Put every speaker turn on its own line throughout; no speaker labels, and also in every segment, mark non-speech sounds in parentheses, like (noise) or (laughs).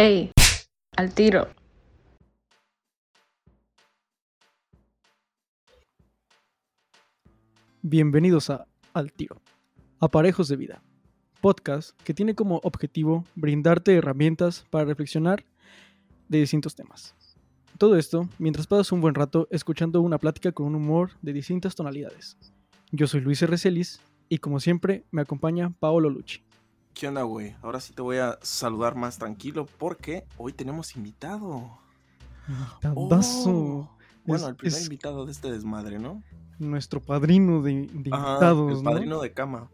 ¡Ey! Al tiro.
Bienvenidos a Al Tiro, Aparejos de Vida, podcast que tiene como objetivo brindarte herramientas para reflexionar de distintos temas. Todo esto mientras pasas un buen rato escuchando una plática con un humor de distintas tonalidades. Yo soy Luis R. Celis y como siempre me acompaña Paolo Lucci.
¿Qué onda, güey? Ahora sí te voy a saludar más tranquilo porque hoy tenemos invitado.
Invitadazo.
Oh, bueno,
Es-
el primer invitado de este desmadre, ¿no?
nuestro padrino de, de
Ajá,
invitados,
el
¿no?
padrino de cama.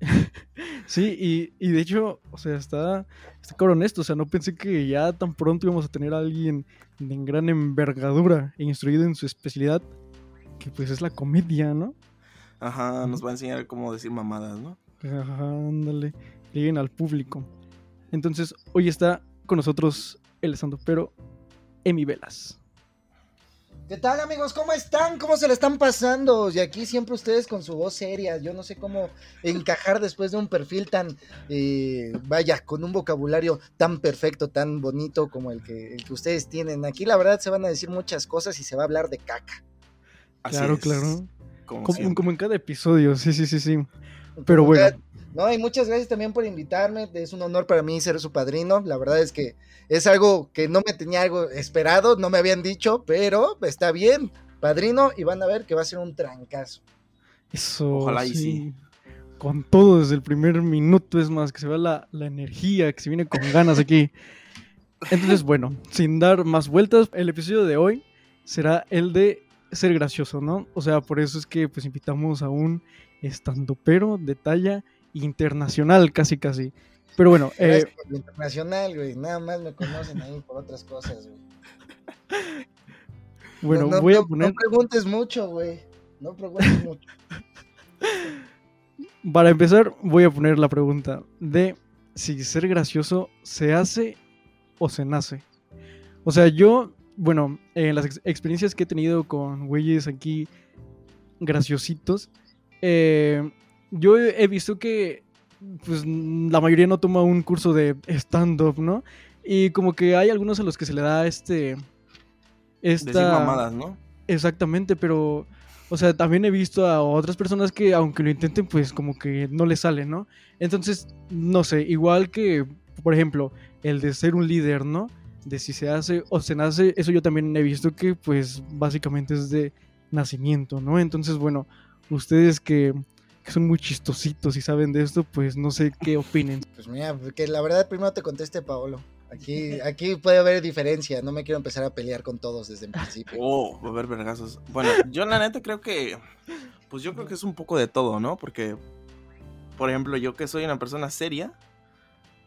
(laughs)
Sí, y, y de hecho, o sea, está, está cabrón esto. O sea, no pensé que ya tan pronto íbamos a tener a alguien de gran envergadura e instruido en su especialidad, que pues es la comedia, ¿no?
Ajá, nos va a enseñar cómo decir mamadas, ¿no?
Ajá, ándale, lleguen al público. Entonces, hoy está con nosotros el pero Emi Velas.
¿Qué tal amigos? ¿Cómo están? ¿Cómo se le están pasando? Y aquí siempre ustedes con su voz seria. Yo no sé cómo encajar después de un perfil tan, eh, vaya, con un vocabulario tan perfecto, tan bonito como el que, el que ustedes tienen. Aquí la verdad se van a decir muchas cosas y se va a hablar de caca.
Así
Claro,
es,
claro.
Como,
Como, en cada episodio, sí, sí, sí, sí. Pero
Como
bueno.
cada- No, y muchas gracias también por invitarme. Es un honor para mí ser su padrino. La verdad es que es algo que no me tenía algo esperado, no me habían dicho, pero está bien. Padrino, y van a ver que va a ser un trancazo.
Eso.
Ojalá y sí.
Con todo desde el primer minuto, es más, que se vea la, la energía, que se viene con ganas aquí. Entonces, bueno, sin dar más vueltas, el episodio de hoy será el de ser gracioso, ¿no? O sea, por eso es que pues invitamos a un estandopero de talla internacional, casi casi. Pero bueno, eh,
por internacional, güey. Nada más me conocen ahí por otras cosas, güey. (laughs)
bueno,
No, no,
voy a poner,
No preguntes mucho, güey. No preguntes mucho. (laughs)
para empezar, voy a poner la pregunta de si ser gracioso se hace o se nace. O sea, yo, bueno, en las ex- experiencias que he tenido con güeyes aquí graciositos, eh, yo he visto que pues la mayoría no toma un curso de stand-up, ¿no? Y como que hay algunos a los que se le da este...
Decir
Esta...
mamadas, ¿no?
Exactamente, pero, o sea, también he visto a otras personas que aunque lo intenten, pues como que no les sale, ¿no? Entonces, no sé, igual que, por ejemplo, el de ser un líder, ¿no? De si se hace o se nace, eso yo también he visto que, pues, básicamente es de nacimiento, ¿no? Entonces, bueno, ustedes que, que son muy chistositos y saben de esto, pues no sé qué opinen. (laughs)
Pues mira, que la verdad primero te conteste Paolo. Aquí, aquí puede haber diferencia. No me quiero empezar a pelear con todos desde el principio. (laughs)
Oh, va a haber vergazos. Bueno, yo la neta creo que. Pues yo creo que es un poco de todo, ¿no? Porque. Por ejemplo, yo que soy una persona seria.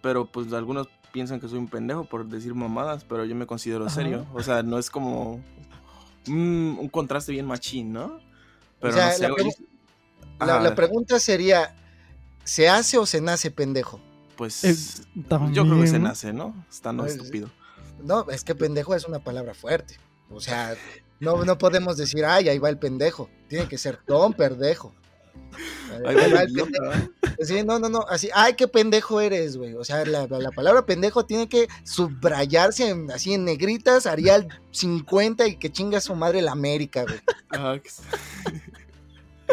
Pero pues algunos piensan que soy un pendejo por decir mamadas. Pero yo me considero serio. O sea, no es como. mm, un contraste bien machín, ¿no? Pero
sea,
no sé,
la
güey.
pregu- La, pregunta sería: ¿se hace o se nace pendejo?
Pues.
Es-
yo creo que se nace, ¿no? Está no
Pues,
estúpido.
No, es que pendejo es una palabra fuerte. O sea, no, no podemos decir, ay, ahí va el pendejo. Tiene que ser don pendejo. (laughs)
Ahí va el
pendejo. Sí, no, no, no, así, ay, qué pendejo eres, güey. O sea, la, la- la palabra pendejo tiene que subrayarse en- así en negritas, Arial 50 y que chinga su madre la América, güey. (laughs)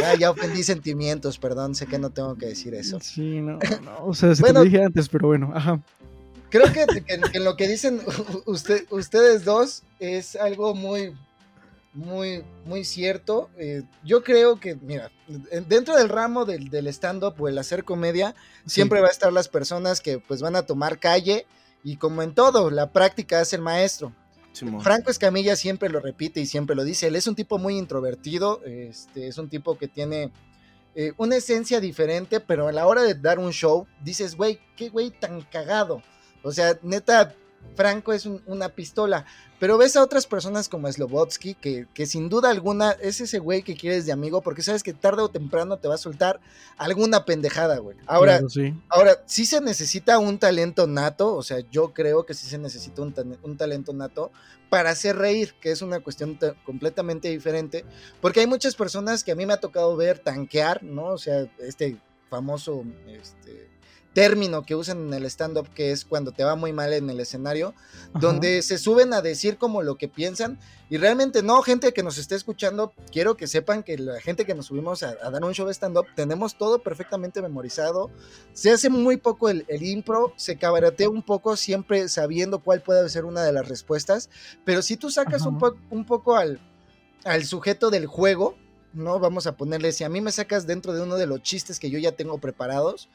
Ya, ya ofendí sentimientos, perdón, sé que no tengo que decir eso.
Sí, no, no, o sea, se
Bueno.
te lo dije antes, pero bueno, ajá.
Creo que, que- que en lo que dicen usted, ustedes dos es algo muy, muy, muy cierto. Eh, yo creo que, mira, dentro del ramo del, del stand-up o el hacer comedia, siempre va a estar las personas que pues van a tomar calle y como en todo, la práctica hace el maestro. Franco Escamilla siempre lo repite y siempre lo dice. Él es un tipo muy introvertido, este, es un tipo que tiene eh, una esencia diferente, pero a la hora de dar un show, dices, güey, qué güey tan cagado. O sea, neta, Franco es un- una pistola. Pero ves a otras personas como Slobotsky, que, que sin duda alguna es ese güey que quieres de amigo, porque sabes que tarde o temprano te va a soltar alguna pendejada, güey. Ahora,
Claro, sí.
Ahora, sí se necesita un talento nato, o sea, yo creo que sí se necesita un, ta- un talento nato para hacer reír, que es una cuestión ta- completamente diferente, porque hay muchas personas que a mí me ha tocado ver tanquear, ¿no? O sea, este famoso este, término que usan en el stand-up, que es cuando te va muy mal en el escenario, donde se suben a decir como lo que piensan. Y realmente no, gente que nos esté escuchando, quiero que sepan que la gente que nos subimos a, dar un show de stand-up, tenemos todo perfectamente memorizado. Se hace muy poco el, impro, se cabaratea un poco siempre sabiendo cuál puede ser una de las respuestas. Pero si tú sacas un, un poco al, al sujeto del juego, ¿no? Vamos a ponerle, si a mí me sacas dentro de uno de los chistes que yo ya tengo preparados,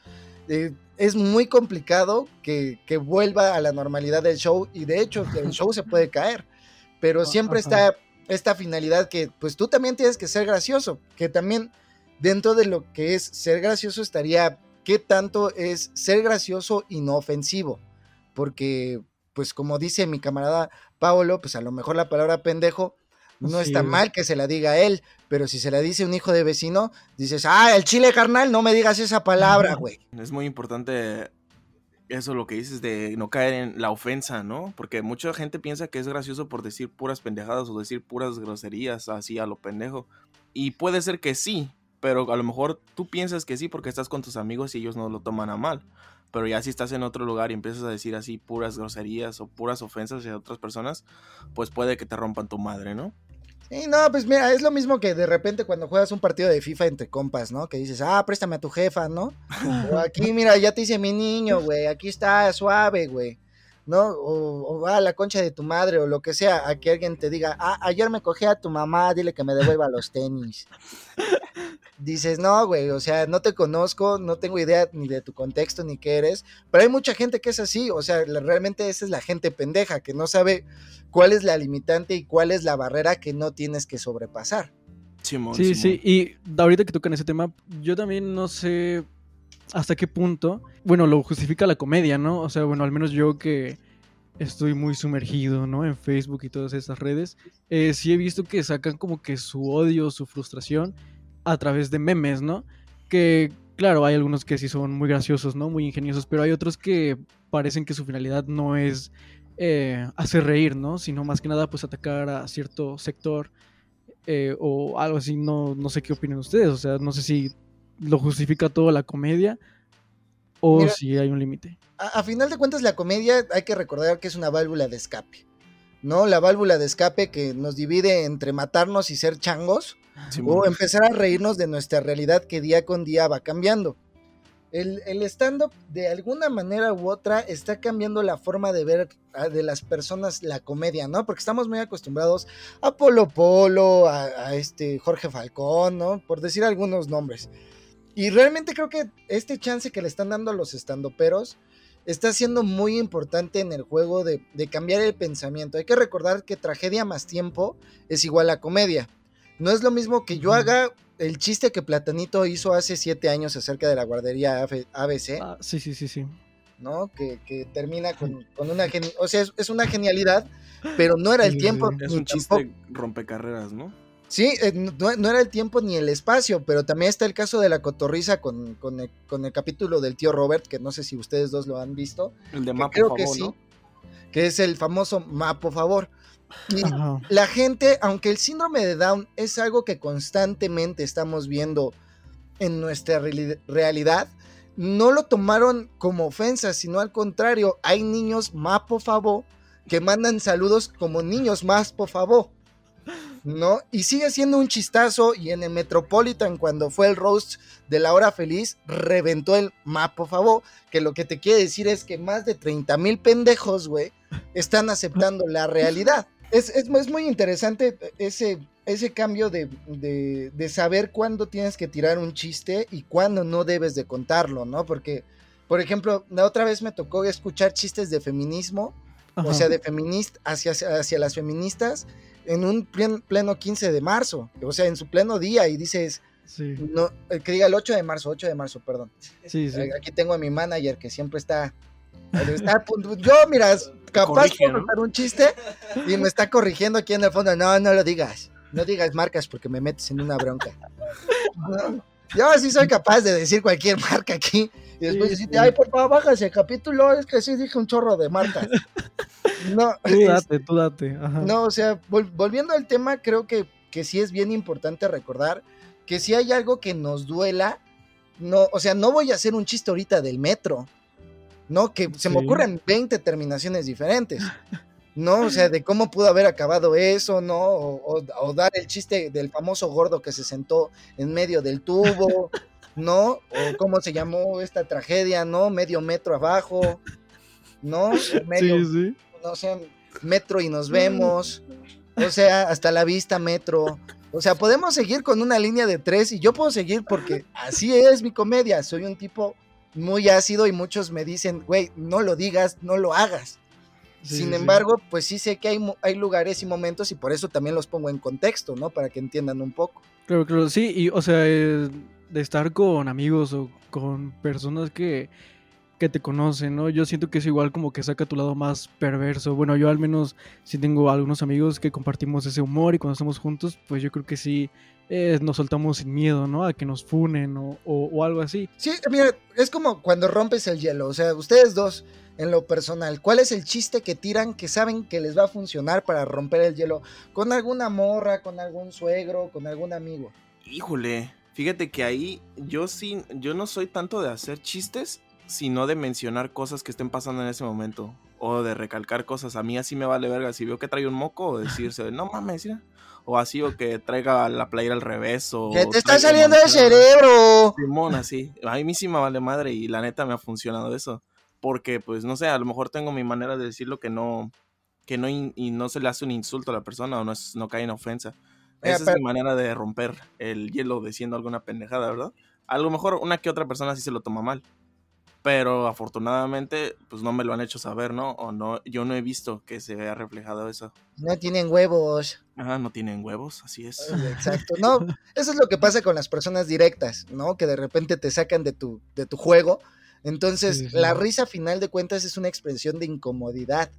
eh, es muy complicado que, vuelva a la normalidad del show y de hecho el show se (laughs) puede caer, pero siempre está esta finalidad que pues tú también tienes que ser gracioso, que también dentro de lo que es ser gracioso estaría qué tanto es ser gracioso y no ofensivo, porque pues como dice mi camarada Paolo, pues a lo mejor la palabra pendejo no está mal que se la diga a él, pero si se la dice un hijo de vecino, dices, ah, el chile carnal, no me digas esa palabra, güey.
Es muy importante eso lo que dices de no caer en la ofensa, ¿no? Porque mucha gente piensa que es gracioso por decir puras pendejadas o decir puras groserías así a lo pendejo. Y puede ser que sí, pero a lo mejor tú piensas que sí porque estás con tus amigos y ellos no lo toman a mal. Pero ya si estás en otro lugar y empiezas a decir así puras groserías o puras ofensas hacia otras personas, pues puede que te rompan tu madre, ¿no?
Sí, no, pues mira, es lo mismo que de repente cuando juegas un partido de FIFA entre compas, ¿no? Que dices, ah, préstame a tu jefa, ¿no? o aquí, mira, ya te hice mi niño, güey, aquí está suave, güey. ¿No? O, va a la concha de tu madre o lo que sea, a que alguien te diga, ah, ayer me cogí a tu mamá, dile que me devuelva los tenis. Dices, no, güey, o sea, no te conozco, no tengo idea ni de tu contexto ni qué eres, pero hay mucha gente que es así, o sea, realmente esa es la gente pendeja, que no sabe cuál es la limitante y cuál es la barrera que no tienes que sobrepasar.
sí, sí, y ahorita que tocan ese tema, yo también no sé hasta qué punto, bueno, lo justifica la comedia, ¿no? O sea, bueno, al menos yo que estoy muy sumergido, ¿no? En Facebook y todas esas redes, eh, sí he visto que sacan como que su odio, su frustración a través de memes, ¿no? Que, claro, hay algunos que sí son muy graciosos, ¿no? Muy ingeniosos, pero hay otros que parecen que su finalidad no es eh, hacer reír, ¿no? Sino más que nada, pues atacar a cierto sector eh, o algo así, no, no sé qué opinan ustedes, o sea, no sé si lo justifica todo la comedia o si hay un límite.
A, final de cuentas, la comedia hay que recordar que es una válvula de escape. ¿No? La válvula de escape que nos divide entre matarnos y ser changos o empezar a reírnos de nuestra realidad que día con día va cambiando. El, el stand-up, de alguna manera u otra, está cambiando la forma de ver de las personas la comedia, ¿no? Porque estamos muy acostumbrados a Polo Polo, a, a este Jorge Falcón, ¿no? Por decir algunos nombres. Y realmente creo que este chance que le están dando a los estandoperos está siendo muy importante en el juego de, cambiar el pensamiento. Hay que recordar que tragedia más tiempo es igual a comedia. No es lo mismo que yo haga el chiste que Platanito hizo hace siete años acerca de la guardería ABC.
Ah, sí, sí, sí, sí.
¿No? Que, termina con, una o sea, es, una genialidad, pero no era el tiempo.
Es un chiste rompecarreras, ¿no?
Sí, eh, no, era el tiempo ni el espacio, pero también está el caso de la cotorriza con, el, capítulo del tío Robert, que no sé si ustedes dos lo han visto.
El de Mapo
Creo que sí, que es el famoso Mapo Favor. Y la gente, aunque el síndrome de Down es algo que constantemente estamos viendo en nuestra realidad, no lo tomaron como ofensa, sino al contrario, hay niños Mapo Favor que mandan saludos como niños más por favor. ¿No? Y sigue siendo un chistazo y en el Metropolitan cuando fue el roast de la hora feliz, reventó el mapa, por favor, que lo que te quiere decir es que más de 30 mil pendejos, güey, están aceptando la realidad. Es, muy interesante ese, ese cambio de, de, saber cuándo tienes que tirar un chiste y cuándo no debes de contarlo, ¿no? Porque, por ejemplo, la otra vez me tocó escuchar chistes de feminismo, o sea, de feminista hacia, hacia las feministas, en un pleno 15 de marzo, o sea, en su pleno día, y dices, no, eh, que diga el 8 de marzo, 8 de marzo, perdón.
Sí,
sí. Aquí tengo a mi manager que siempre está, yo, mira, (laughs) capaz de contar un chiste y me está corrigiendo aquí en el fondo, no, no lo digas, no digas marcas porque me metes en una bronca. (laughs) yo sí soy capaz de decir cualquier marca aquí y después decirte, ay, por favor, bájase el capítulo, es que sí dije un chorro de marcas.
No, tú date, tú date.
No, o sea, volviendo al tema, creo que, que sí es bien importante recordar que si hay algo que nos duela, no, o sea, no voy a hacer un chiste ahorita del metro, ¿no? Que se me ocurren 20 terminaciones diferentes, ¿no? O sea, de cómo pudo haber acabado eso, ¿no? O, o- o dar el chiste del famoso gordo que se sentó en medio del tubo, ¿no? O cómo se llamó esta tragedia, ¿no? Medio metro abajo, ¿no? Medio,
Sí, sí.
No sé, metro y nos vemos. O sea, hasta la vista, metro. O sea, podemos seguir con una línea de tres y yo puedo seguir porque así es mi comedia. Soy un tipo muy ácido y muchos me dicen, güey, no lo digas, no lo hagas.
Sí,
Sin
sí,
embargo, pues sí sé que hay, hay lugares y momentos y por eso también los pongo en contexto, ¿no? Para que entiendan un poco.
Claro, claro, sí, y o sea, eh, de estar con amigos o con personas que, que te conocen, ¿no? Yo siento que es igual como que saca tu lado más perverso. Bueno, yo al menos sí tengo algunos amigos que compartimos ese humor y cuando estamos juntos, pues yo creo que sí eh, nos soltamos sin miedo, ¿no? A que nos funen o, o- o algo así.
Sí, mira, es como cuando rompes el hielo. O sea, ustedes dos, en lo personal, ¿cuál es el chiste que tiran que saben que les va a funcionar para romper el hielo? ¿Con alguna morra, con algún suegro, con algún amigo?
Híjole, fíjate que ahí yo sí, yo no soy tanto de hacer chistes, sino de mencionar cosas que estén pasando en ese momento. O de recalcar cosas. A mí así me vale verga. Si veo que trae un moco, o decirse, no mames, mira. O así, o que traiga la playera al revés. O
¡Que te está saliendo el
manchada.
cerebro!
Simón, así. A mí sí me vale madre y la neta me ha funcionado eso. Porque, pues, no sé, a lo mejor tengo mi manera de decirlo que no, que no, in- y no se le hace un insulto a la persona o no, es, no cae en ofensa. Esa es mi manera de romper el hielo diciendo alguna pendejada, ¿verdad? A lo mejor una que otra persona sí se lo toma mal. Pero afortunadamente, pues no me lo han hecho saber, ¿no? O no, yo no he visto que se vea reflejado eso.
No tienen huevos.
Ajá, no tienen huevos, así es.
Exacto. (laughs) No, eso es lo que pasa con las personas directas, ¿no? Que de repente te sacan de tu, de tu juego. Entonces,
Sí, sí.
la risa, a final de cuentas, es una expresión de incomodidad,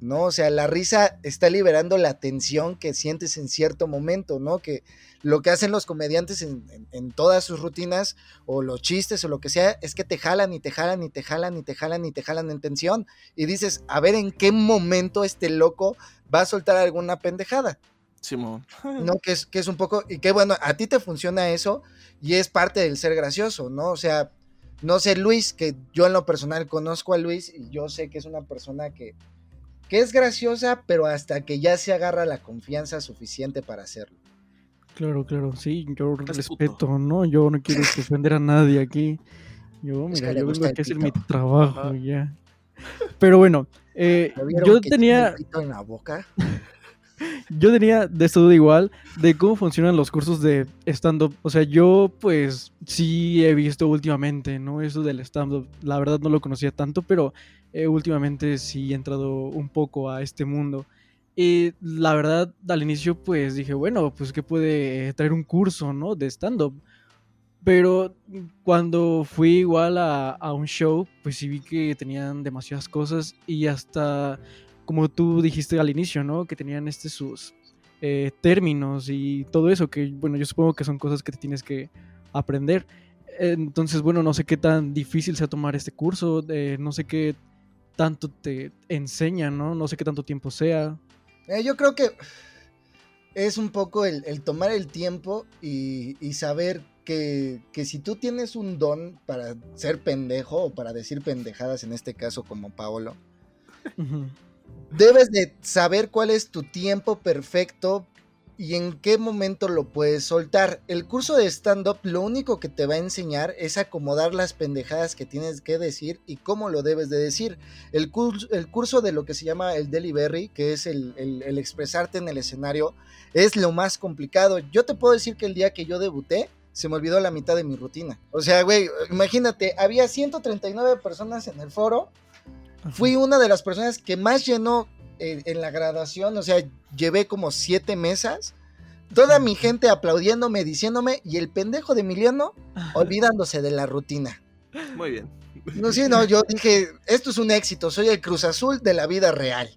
¿no? O sea, la risa está liberando la tensión que sientes en cierto momento, ¿no? Que lo que hacen los comediantes en, en- en todas sus rutinas, o los chistes, o lo que sea, es que te jalan y te jalan y te jalan y te jalan y te jalan en tensión. Y dices, a ver en qué momento este loco va a soltar alguna pendejada.
Simón.
¿no? (laughs) Que es, que es un poco, y que bueno, a ti te funciona eso y es parte del ser gracioso, ¿no? O sea, no sé, Luis, que yo en lo personal conozco a Luis y yo sé que es una persona que, que es graciosa, pero hasta que ya se agarra la confianza suficiente para hacerlo.
Claro, claro, sí, yo
Es
respeto,
puto.
¿no? Yo no quiero (laughs) ofender a nadie aquí. Yo,
Es que
mira, yo vengo aquí a hacer mi trabajo
Ajá.
ya. Pero bueno, eh,
¿Ya vieron
yo tenía,
pito en la boca? (laughs)
yo tenía de duda igual de cómo funcionan los cursos de stand-up. O sea, yo pues sí he visto últimamente, ¿no? Eso del stand-up. La verdad no lo conocía tanto, pero eh, últimamente sí he entrado un poco a este mundo. Y la verdad, al inicio pues dije, bueno, pues que puede traer un curso, ¿no? De stand-up. Pero cuando fui igual a, un show, pues sí vi que tenían demasiadas cosas y hasta, como tú dijiste al inicio, ¿no? Que tenían este sus eh, términos y todo eso, que bueno, yo supongo que son cosas que te tienes que aprender. Entonces, bueno, no sé qué tan difícil sea tomar este curso, eh, no sé qué tanto te enseñan, ¿no? No sé qué tanto tiempo sea.
Eh, yo creo que es un poco el, el tomar el tiempo y, y saber que, que si tú tienes un don para ser pendejo o para decir pendejadas, en este caso como Paolo, debes de saber cuál es tu tiempo perfecto y en qué momento lo puedes soltar. El curso de stand-up lo único que te va a enseñar es acomodar las pendejadas que tienes que decir y cómo lo debes de decir. El, curso, el curso de lo que se llama el delivery, que es el, el- el expresarte en el escenario, es lo más complicado. Yo te puedo decir que el día que yo debuté, se me olvidó la mitad de mi rutina. O sea, güey, imagínate, había 139 personas en el foro fui una de las personas que más llenó en, en la graduación, o sea, llevé como siete mesas, toda mi gente aplaudiéndome, diciéndome, y el pendejo de Emiliano olvidándose de la rutina.
Muy bien.
No, sí, no, yo dije, esto es un éxito, soy el Cruz Azul de la vida real.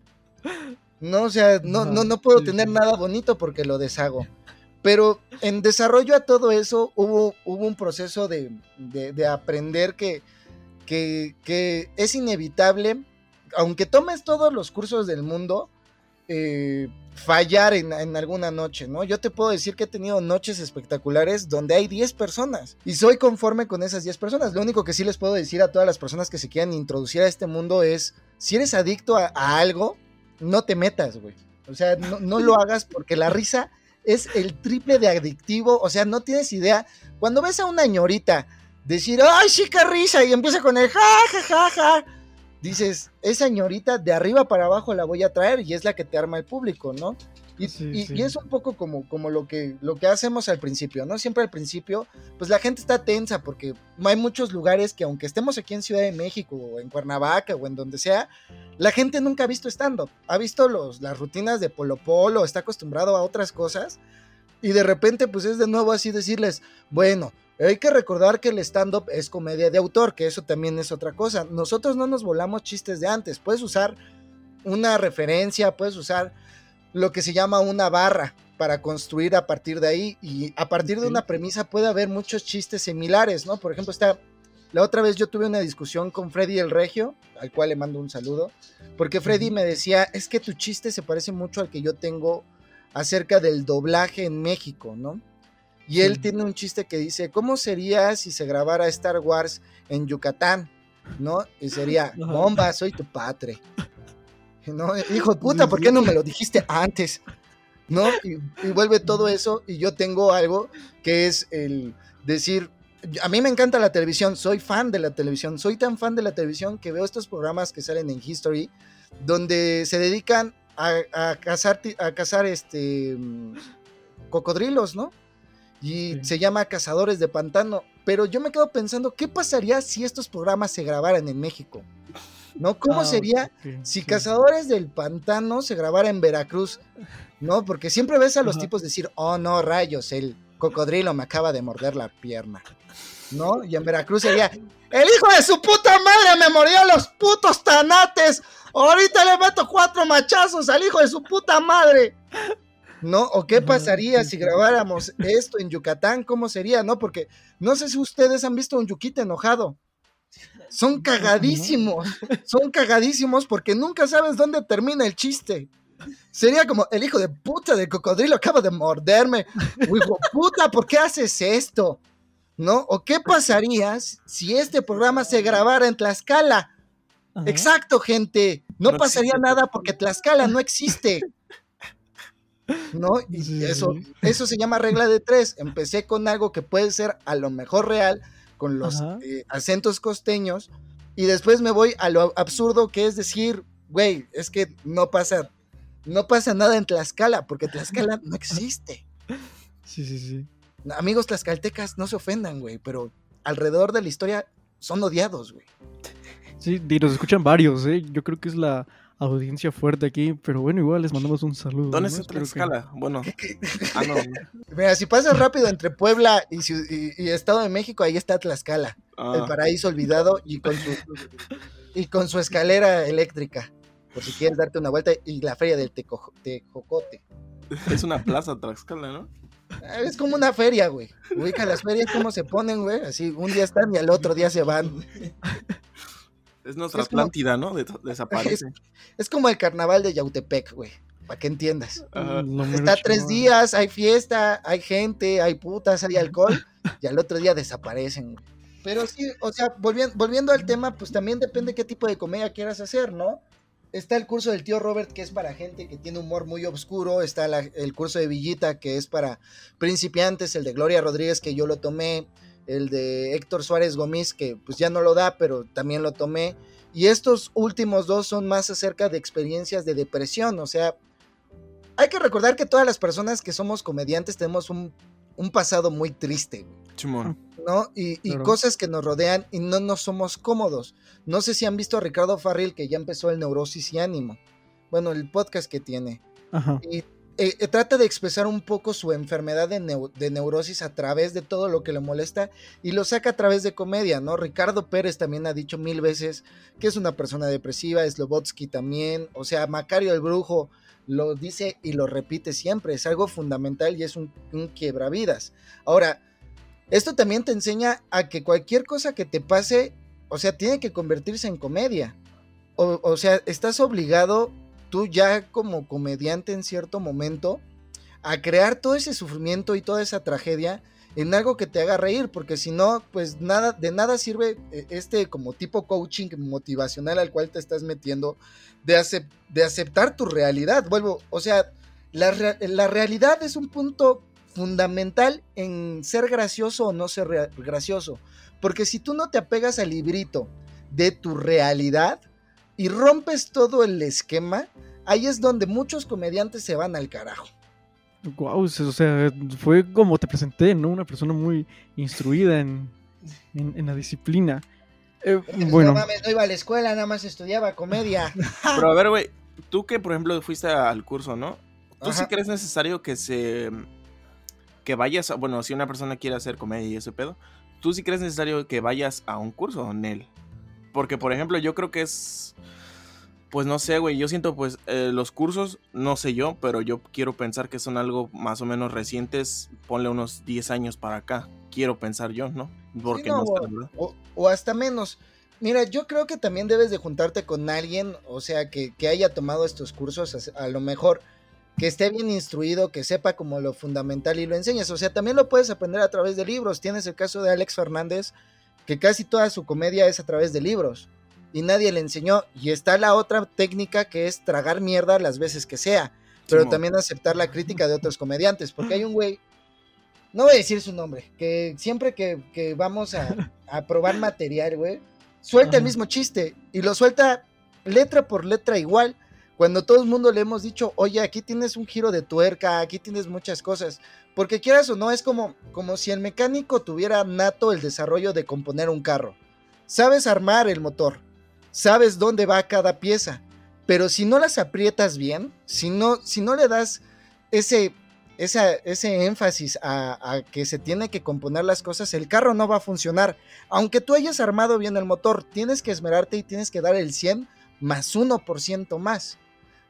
No, o sea, no, no, no puedo
Sí,
tener
sí.
nada bonito porque lo deshago. Pero en desarrollo a todo eso hubo, hubo un proceso de, de- de aprender que, que, que es inevitable, aunque tomes todos los cursos del mundo, eh, fallar en, en, alguna noche, ¿no? Yo te puedo decir que he tenido noches espectaculares donde hay 10 personas y soy conforme con esas 10 personas. Lo único que sí les puedo decir a todas las personas que se quieran introducir a este mundo es, si eres adicto a, a algo, no te metas, güey. O sea, no, no lo (laughs) hagas porque la risa es el triple de adictivo, o sea, no tienes idea. Cuando ves a una ñorita decir, ay, sí, qué risa, y empieza con el ja, ja, ja, ja, dices, esa ñorita de arriba para abajo la voy a traer y es la que te arma el público, ¿no? Y, sí, y, sí. y es un poco como, como lo, que, lo que hacemos al principio, ¿no? Siempre al principio, pues la gente está tensa porque hay muchos lugares que aunque estemos aquí en Ciudad de México o en Cuernavaca o en donde sea, la gente nunca ha visto stand-up, ha visto los, las rutinas de Polo Polo, está acostumbrado a otras cosas y de repente pues es de nuevo así decirles, bueno, hay que recordar que el stand-up es comedia de autor, que eso también es otra cosa. Nosotros no nos volamos chistes de antes. Puedes usar una referencia, puedes usar lo que se llama una barra para construir a partir de ahí y a partir de una premisa puede haber muchos chistes similares, ¿no? Por ejemplo, está la otra vez yo tuve una discusión con Freddy el Regio, al cual le mando un saludo, porque Freddy me decía, es que tu chiste se parece mucho al que yo tengo acerca del doblaje en México, ¿no? Y sí. él tiene un chiste que dice, ¿cómo sería si se grabara Star Wars en Yucatán? ¿No? Y sería, (laughs) bomba, soy tu padre. (laughs) ¿No? Hijo de puta, ¿por qué no me lo dijiste antes? ¿No? Y, y, vuelve todo eso y yo tengo algo que es el decir, a mí me encanta la televisión, soy fan de la televisión, soy tan fan de la televisión que veo estos programas que salen en History, donde se dedican a, a cazar, a cazar este, cocodrilos, ¿no? Y sí. se llama Cazadores de Pantano. Pero yo me quedo pensando, ¿qué pasaría si estos programas se grabaran en México? ¿No? ¿Cómo ah, sería okay, si sí. Cazadores del Pantano se grabara en Veracruz? ¿No? Porque siempre ves a los Ajá. tipos decir, oh no, rayos, el cocodrilo me acaba de morder la pierna. ¿No? Y en Veracruz sería, el hijo de su puta madre me mordió los putos tanates. Ahorita le meto cuatro machazos al hijo de su puta madre. ¿No? ¿O qué pasaría si grabáramos esto en Yucatán? ¿Cómo sería, no? Porque no sé si ustedes han visto un yuquita enojado. Son cagadísimos, son cagadísimos porque nunca sabes dónde termina el chiste. Sería como, el hijo de puta del cocodrilo acaba de morderme. O hijo puta, ¿por qué haces esto? ¿No? ¿O qué pasaría si este programa se grabara en Tlaxcala? Exacto, gente. No, no pasaría existe. nada porque Tlaxcala no existe. ¿No? (laughs) Y sí. eso, eso se llama regla de tres. Empecé con algo que puede ser a lo mejor real, con los eh, acentos costeños, y después me voy a lo absurdo que es decir, güey, es que no pasa, no pasa nada en Tlaxcala, porque Tlaxcala no existe.
Sí, sí, sí.
Amigos tlaxcaltecas, no se ofendan, güey, pero alrededor de la historia son odiados, güey.
Sí, y nos escuchan varios, ¿eh? Yo creo que es la audiencia fuerte aquí, pero bueno, igual les mandamos un saludo.
¿Dónde ¿no? está Tlaxcala? Que... Bueno, (laughs)
ah, no. Mira, si pasas rápido entre Puebla y, y, y, Estado de México, ahí está Tlaxcala, ah. el paraíso olvidado y con su y con su escalera eléctrica, por si quieres darte una vuelta, y la feria del teco, tejocote.
Es una plaza Tlaxcala, ¿no?
Es como una feria, güey. Ubica las ferias cómo se ponen, güey. Así, un día están y al otro día se van.
Es nuestra es Atlántida, como, ¿no? desaparece. (laughs)
Es, es, como el carnaval de Yautepec, güey. Para que entiendas. Ajá. Está tres días, hay fiesta, hay gente, hay putas, hay alcohol, y al otro día desaparecen, güey. Pero sí, o sea, volviendo, volviendo al tema, pues también depende qué tipo de comedia quieras hacer, ¿no? Está el curso del tío Robert, que es para gente que tiene humor muy oscuro. Está la, el curso de Villita, que es para principiantes. El de Gloria Rodríguez, que yo lo tomé el de Héctor Suárez Gómez, que pues ya no lo da, pero también lo tomé. Y estos últimos dos son más acerca de experiencias de depresión, o sea, hay que recordar que todas las personas que somos comediantes tenemos un, un pasado muy triste.
Chimón.
¿No? Y, y claro. cosas que nos rodean y no nos somos cómodos. No sé si han visto a Ricardo Farril, que ya empezó el Neurosis y Ánimo. Bueno, el podcast que tiene.
Ajá.
Y eh, eh, trata de expresar un poco su enfermedad de, neu de, neurosis a través de todo lo que le molesta y lo saca a través de comedia, ¿no? Ricardo Pérez también ha dicho mil veces que es una persona depresiva, Slobotsky también, o sea, Macario el Brujo lo dice y lo repite siempre, es algo fundamental y es un, un quiebravidas. Ahora, esto también te enseña a que cualquier cosa que te pase, o sea, tiene que convertirse en comedia. O, o sea, estás obligado tú ya como comediante en cierto momento a crear todo ese sufrimiento y toda esa tragedia en algo que te haga reír, porque si no, pues nada, de nada sirve eh, este como tipo coaching motivacional al cual te estás metiendo, de, de aceptar tu realidad. Vuelvo, o sea, la, la, realidad es un punto fundamental en ser gracioso o no ser gracioso, porque si tú no te apegas al librito de tu realidad y rompes todo el esquema, ahí es donde muchos comediantes se van al carajo.
Wow, o sea, fue como te presenté, ¿no? Una persona muy instruida en, la disciplina.
Eh, bueno. No mames, no iba a la escuela, nada más estudiaba comedia. (laughs)
Pero a ver, güey, tú que por ejemplo fuiste al curso, ¿no? ¿Tú sí crees necesario que se. que vayas, a, bueno, si una persona quiere hacer comedia y ese pedo, ¿tú sí crees necesario que vayas a un curso, Nel? Porque, por ejemplo, yo creo que es pues no sé, güey, yo siento pues eh, los cursos, no sé yo, pero yo quiero pensar que son algo más o menos recientes, ponle unos 10 años para acá, quiero pensar yo, ¿no? Porque no,
o, hasta menos. Mira, yo creo que también debes de juntarte con alguien, o sea, que, haya tomado estos cursos, a, lo mejor que esté bien instruido, que sepa como lo fundamental y lo enseñes. O sea, también lo puedes aprender a través de libros. Tienes el caso de Alex Fernández, que casi toda su comedia es a través de libros y nadie le enseñó. Y está la otra técnica que es tragar mierda las veces que sea, pero también aceptar la crítica de otros comediantes, porque hay un güey, no voy a decir su nombre, que siempre que, vamos a, probar material, güey, suelta el mismo chiste y lo suelta letra por letra igual. Cuando todo el mundo le hemos dicho, oye, aquí tienes un giro de tuerca, aquí tienes muchas cosas. Porque quieras o no, es como, como si el mecánico tuviera nato el desarrollo de componer un carro. Sabes armar el motor, sabes dónde va cada pieza. Pero si no las aprietas bien, si no, si no le das ese, ese énfasis a, a, que se tiene que componer las cosas, el carro no va a funcionar. Aunque tú hayas armado bien el motor, tienes que esmerarte y tienes que dar el 100 más 1% más.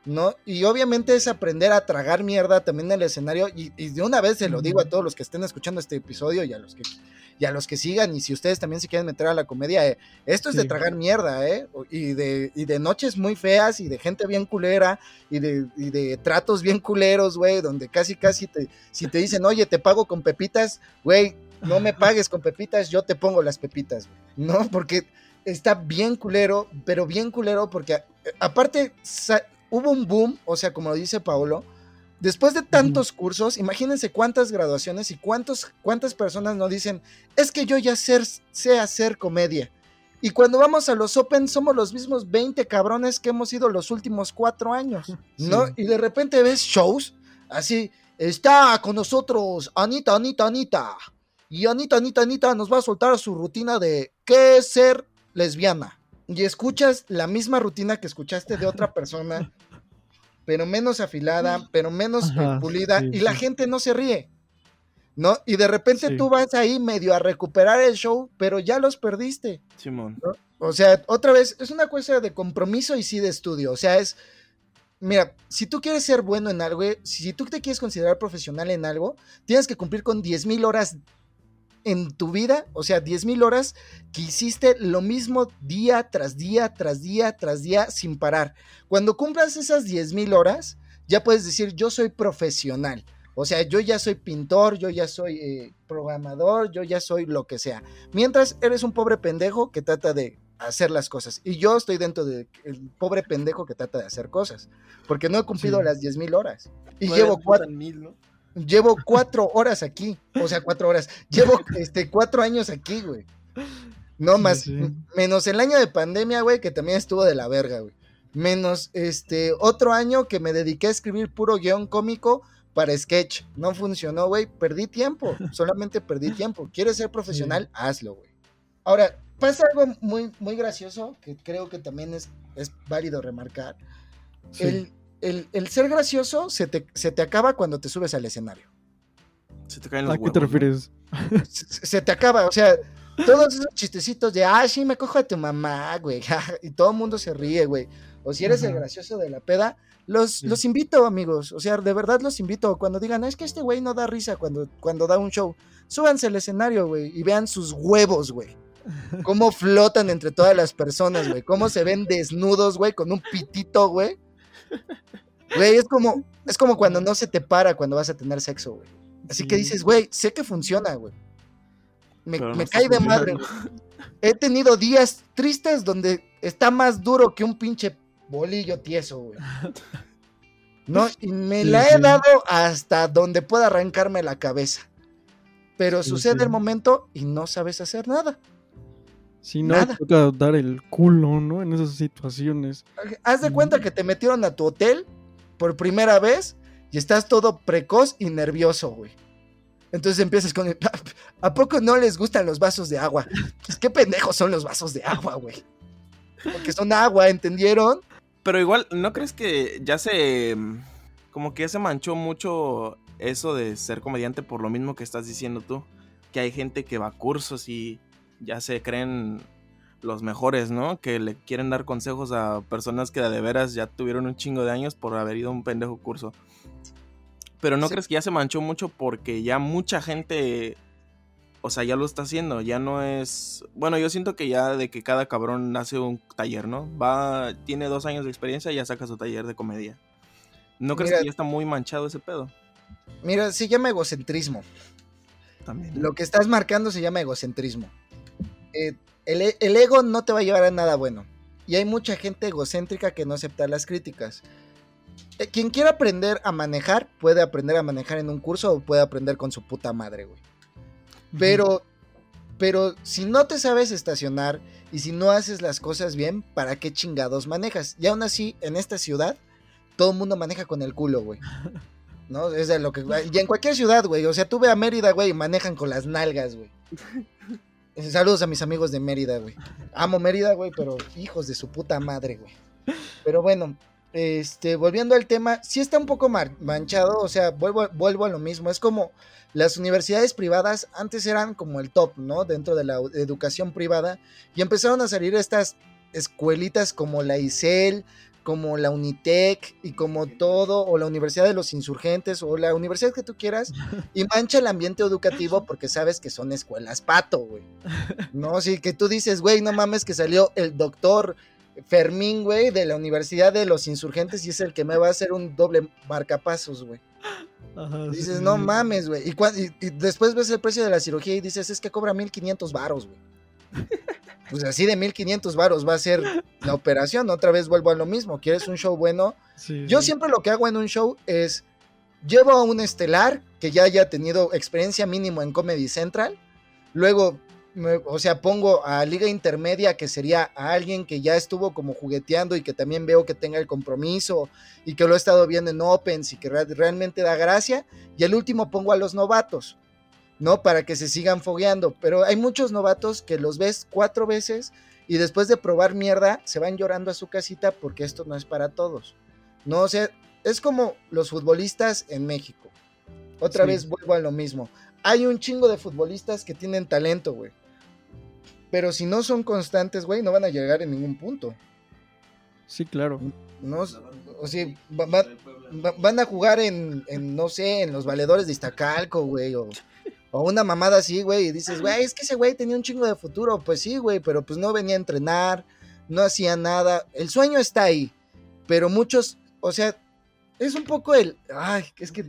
¿No? Y obviamente es aprender a tragar mierda también en el escenario. Y, de una vez se lo digo a todos los que estén escuchando este episodio y a los que, y a los que sigan. Y si ustedes también se quieren meter a la comedia, eh, esto es de tragar mierda, ¿eh? Y de, y de noches muy feas y de gente bien culera y de, y de tratos bien culeros, güey, donde casi, casi te, si te dicen, oye, te pago con pepitas, güey, no me (laughs) pagues con pepitas, yo te pongo las pepitas, ¿no? Porque está bien culero, pero bien culero porque eh, aparte hubo un boom, o sea, como dice Paolo, después de tantos cursos, imagínense cuántas graduaciones y cuántos, cuántas personas nos dicen, es que yo ya sé hacer comedia. Y cuando vamos a los Open somos los mismos 20 cabrones que hemos ido los últimos cuatro años, ¿no? Y de repente ves shows así, está con nosotros Anita, Anita, Anita. Y Anita, Anita, Anita nos va a soltar su rutina de qué es ser lesbiana y escuchas la misma rutina que escuchaste de otra persona, (laughs) pero menos afilada, pero menos pulida, y la gente no se ríe. ¿No? Y de repente tú vas ahí medio a recuperar el show, pero ya los perdiste.
Simón.
O sea, otra vez, es una cuestión de compromiso y sí de estudio. O sea, es. Mira, si tú quieres ser bueno en algo, si tú te quieres considerar profesional en algo, tienes que cumplir con 10.000 horas en tu vida, o sea, 10 mil horas que hiciste lo mismo día tras día, tras día, tras día, sin parar. Cuando cumplas esas 10 mil horas, ya puedes decir, yo soy profesional. O sea, yo ya soy pintor, yo ya soy eh, programador, yo ya soy lo que sea. Mientras eres un pobre pendejo que trata de hacer las cosas. Y yo estoy dentro del pobre pendejo que trata de hacer cosas. Porque no he cumplido las 10 mil horas. Y llevo ¿no? Llevo (laughs) cuatro horas aquí. O sea, cuatro horas. Llevo este, cuatro años aquí, güey. No más. Menos el año de pandemia, güey, que también estuvo de la verga, güey. Menos este otro año que me dediqué a escribir puro guion cómico para sketch. No funcionó, güey. Perdí tiempo. (laughs) Solamente perdí tiempo. ¿Quieres ser profesional? Hazlo, güey. Ahora, pasa algo muy, muy gracioso que creo que también es, es válido remarcar. El, el, ser gracioso se te, acaba cuando te subes al escenario.
Se te caen los
¿A qué te refieres? (laughs)
Se, te acaba, o sea, todos esos chistecitos de, ah, sí, me cojo a tu mamá, güey, (laughs) y todo el mundo se ríe, güey. O si eres el gracioso de la peda, los, los invito, amigos, o sea, de verdad los invito. Cuando digan, es que este güey no da risa cuando, cuando da un show, súbanse al escenario, güey, y vean sus huevos, güey. Cómo (laughs) flotan entre todas las personas, güey. Cómo se ven desnudos, güey, con un pitito, güey Güey, es como, es como cuando no se te para cuando vas a tener sexo, güey. Así que dices, güey, sé que funciona, güey. Me,
no
cae de madre, güey. He tenido días tristes donde está más duro que un pinche bolillo tieso, güey. No, y me
Sí,
la he
sí.
dado hasta donde pueda arrancarme la cabeza. Pero sucede el momento y no sabes hacer nada.
Si no,
Nada.
toca dar el culo, ¿no? En esas situaciones.
Haz de cuenta que te metieron a tu hotel por primera vez y estás todo precoz y nervioso, güey. Entonces empiezas con el, (laughs) ¿A poco no les gustan los vasos de agua? Pues qué pendejos son los vasos de agua, güey. Porque son agua, ¿entendieron?
Pero igual, ¿no crees que ya se. mm, Como que ya se manchó mucho eso de ser comediante por lo mismo que estás diciendo tú? Que hay gente que va a cursos y ya se creen los mejores, ¿no? Que le quieren dar consejos a personas que de veras ya tuvieron un chingo de años por haber ido a un pendejo curso. Pero ¿no
Sí.
crees que ya se manchó mucho porque ya mucha gente, o sea, ya lo está haciendo? Ya no es... Bueno, yo siento que ya de que cada cabrón hace un taller, ¿no? Va, tiene dos años de experiencia y ya saca su taller de comedia. ¿No crees
Mira-
que ya está muy manchado ese pedo?
Mira, se llama egocentrismo.
También.
Lo que estás marcando se llama egocentrismo. Eh, el, e- el ego no te va a llevar a nada bueno. Y hay mucha gente egocéntrica que no acepta las críticas. Eh, quien quiera aprender a manejar, puede aprender a manejar en un curso o puede aprender con su puta madre, güey. Pero, pero si no te sabes estacionar y si no haces las cosas bien, ¿para qué chingados manejas? Y aún así, en esta ciudad, todo el mundo maneja con el culo, güey. (laughs) ¿No? Es de lo que. Y en cualquier ciudad, güey. O sea, tú ve a Mérida, güey, y manejan con las nalgas, güey. (laughs) Saludos a mis amigos de Mérida, güey. Amo Mérida, güey, pero hijos de su puta madre, güey. Pero bueno, este, volviendo al tema, sí está un poco manchado, o sea, vuelvo, a lo mismo. Es como las universidades privadas antes eran como el top, ¿no? Dentro de la educación privada. Y empezaron a salir estas escuelitas como la ICEL, como la Unitec y como todo, o la Universidad de los Insurgentes, o la universidad que tú quieras, (laughs) y mancha el ambiente educativo porque sabes que son escuelas pato, güey. (laughs) No, sí, que tú dices, güey, no mames que salió el doctor Fermín, güey, de la Universidad de los Insurgentes y es el que me va a hacer un doble marcapasos, güey. Dices,
sí,
no mames, güey. Y- y después ves el precio de la cirugía y dices, es que cobra 1500 varos, güey. Pues así de 1500 varos va a ser la operación. Otra vez vuelvo a lo mismo. ¿Quieres un show bueno?
Sí,
Yo
sí.
siempre lo que hago en un show es llevo a un estelar que ya haya tenido experiencia mínimo en Comedy Central. Luego, me- o sea, pongo a Liga Intermedia, que sería a alguien que ya estuvo como jugueteando y que también veo que tenga el compromiso y que lo he estado viendo en Opens y que re- realmente da gracia. Y el último pongo a los novatos, ¿no? Para que se sigan fogueando. Pero hay muchos novatos que los ves cuatro veces y después de probar mierda se van llorando a su casita porque esto no es para todos. No, o sea, es como los futbolistas en México. Otra
Sí.
vez vuelvo a lo mismo. Hay un chingo de futbolistas que tienen talento, güey. Pero si no son constantes, güey, no van a llegar en ningún punto.
Sí, claro.
No, o sea, va- va- va- van a jugar en, en, no sé, en los valedores de Iztacalco, güey, o, o una mamada así, güey, y dices, güey, es que ese güey tenía un chingo de futuro. Pues sí, güey, pero pues no venía a entrenar, no hacía nada. El sueño está ahí, pero muchos, o sea, es un poco el, ay, es que,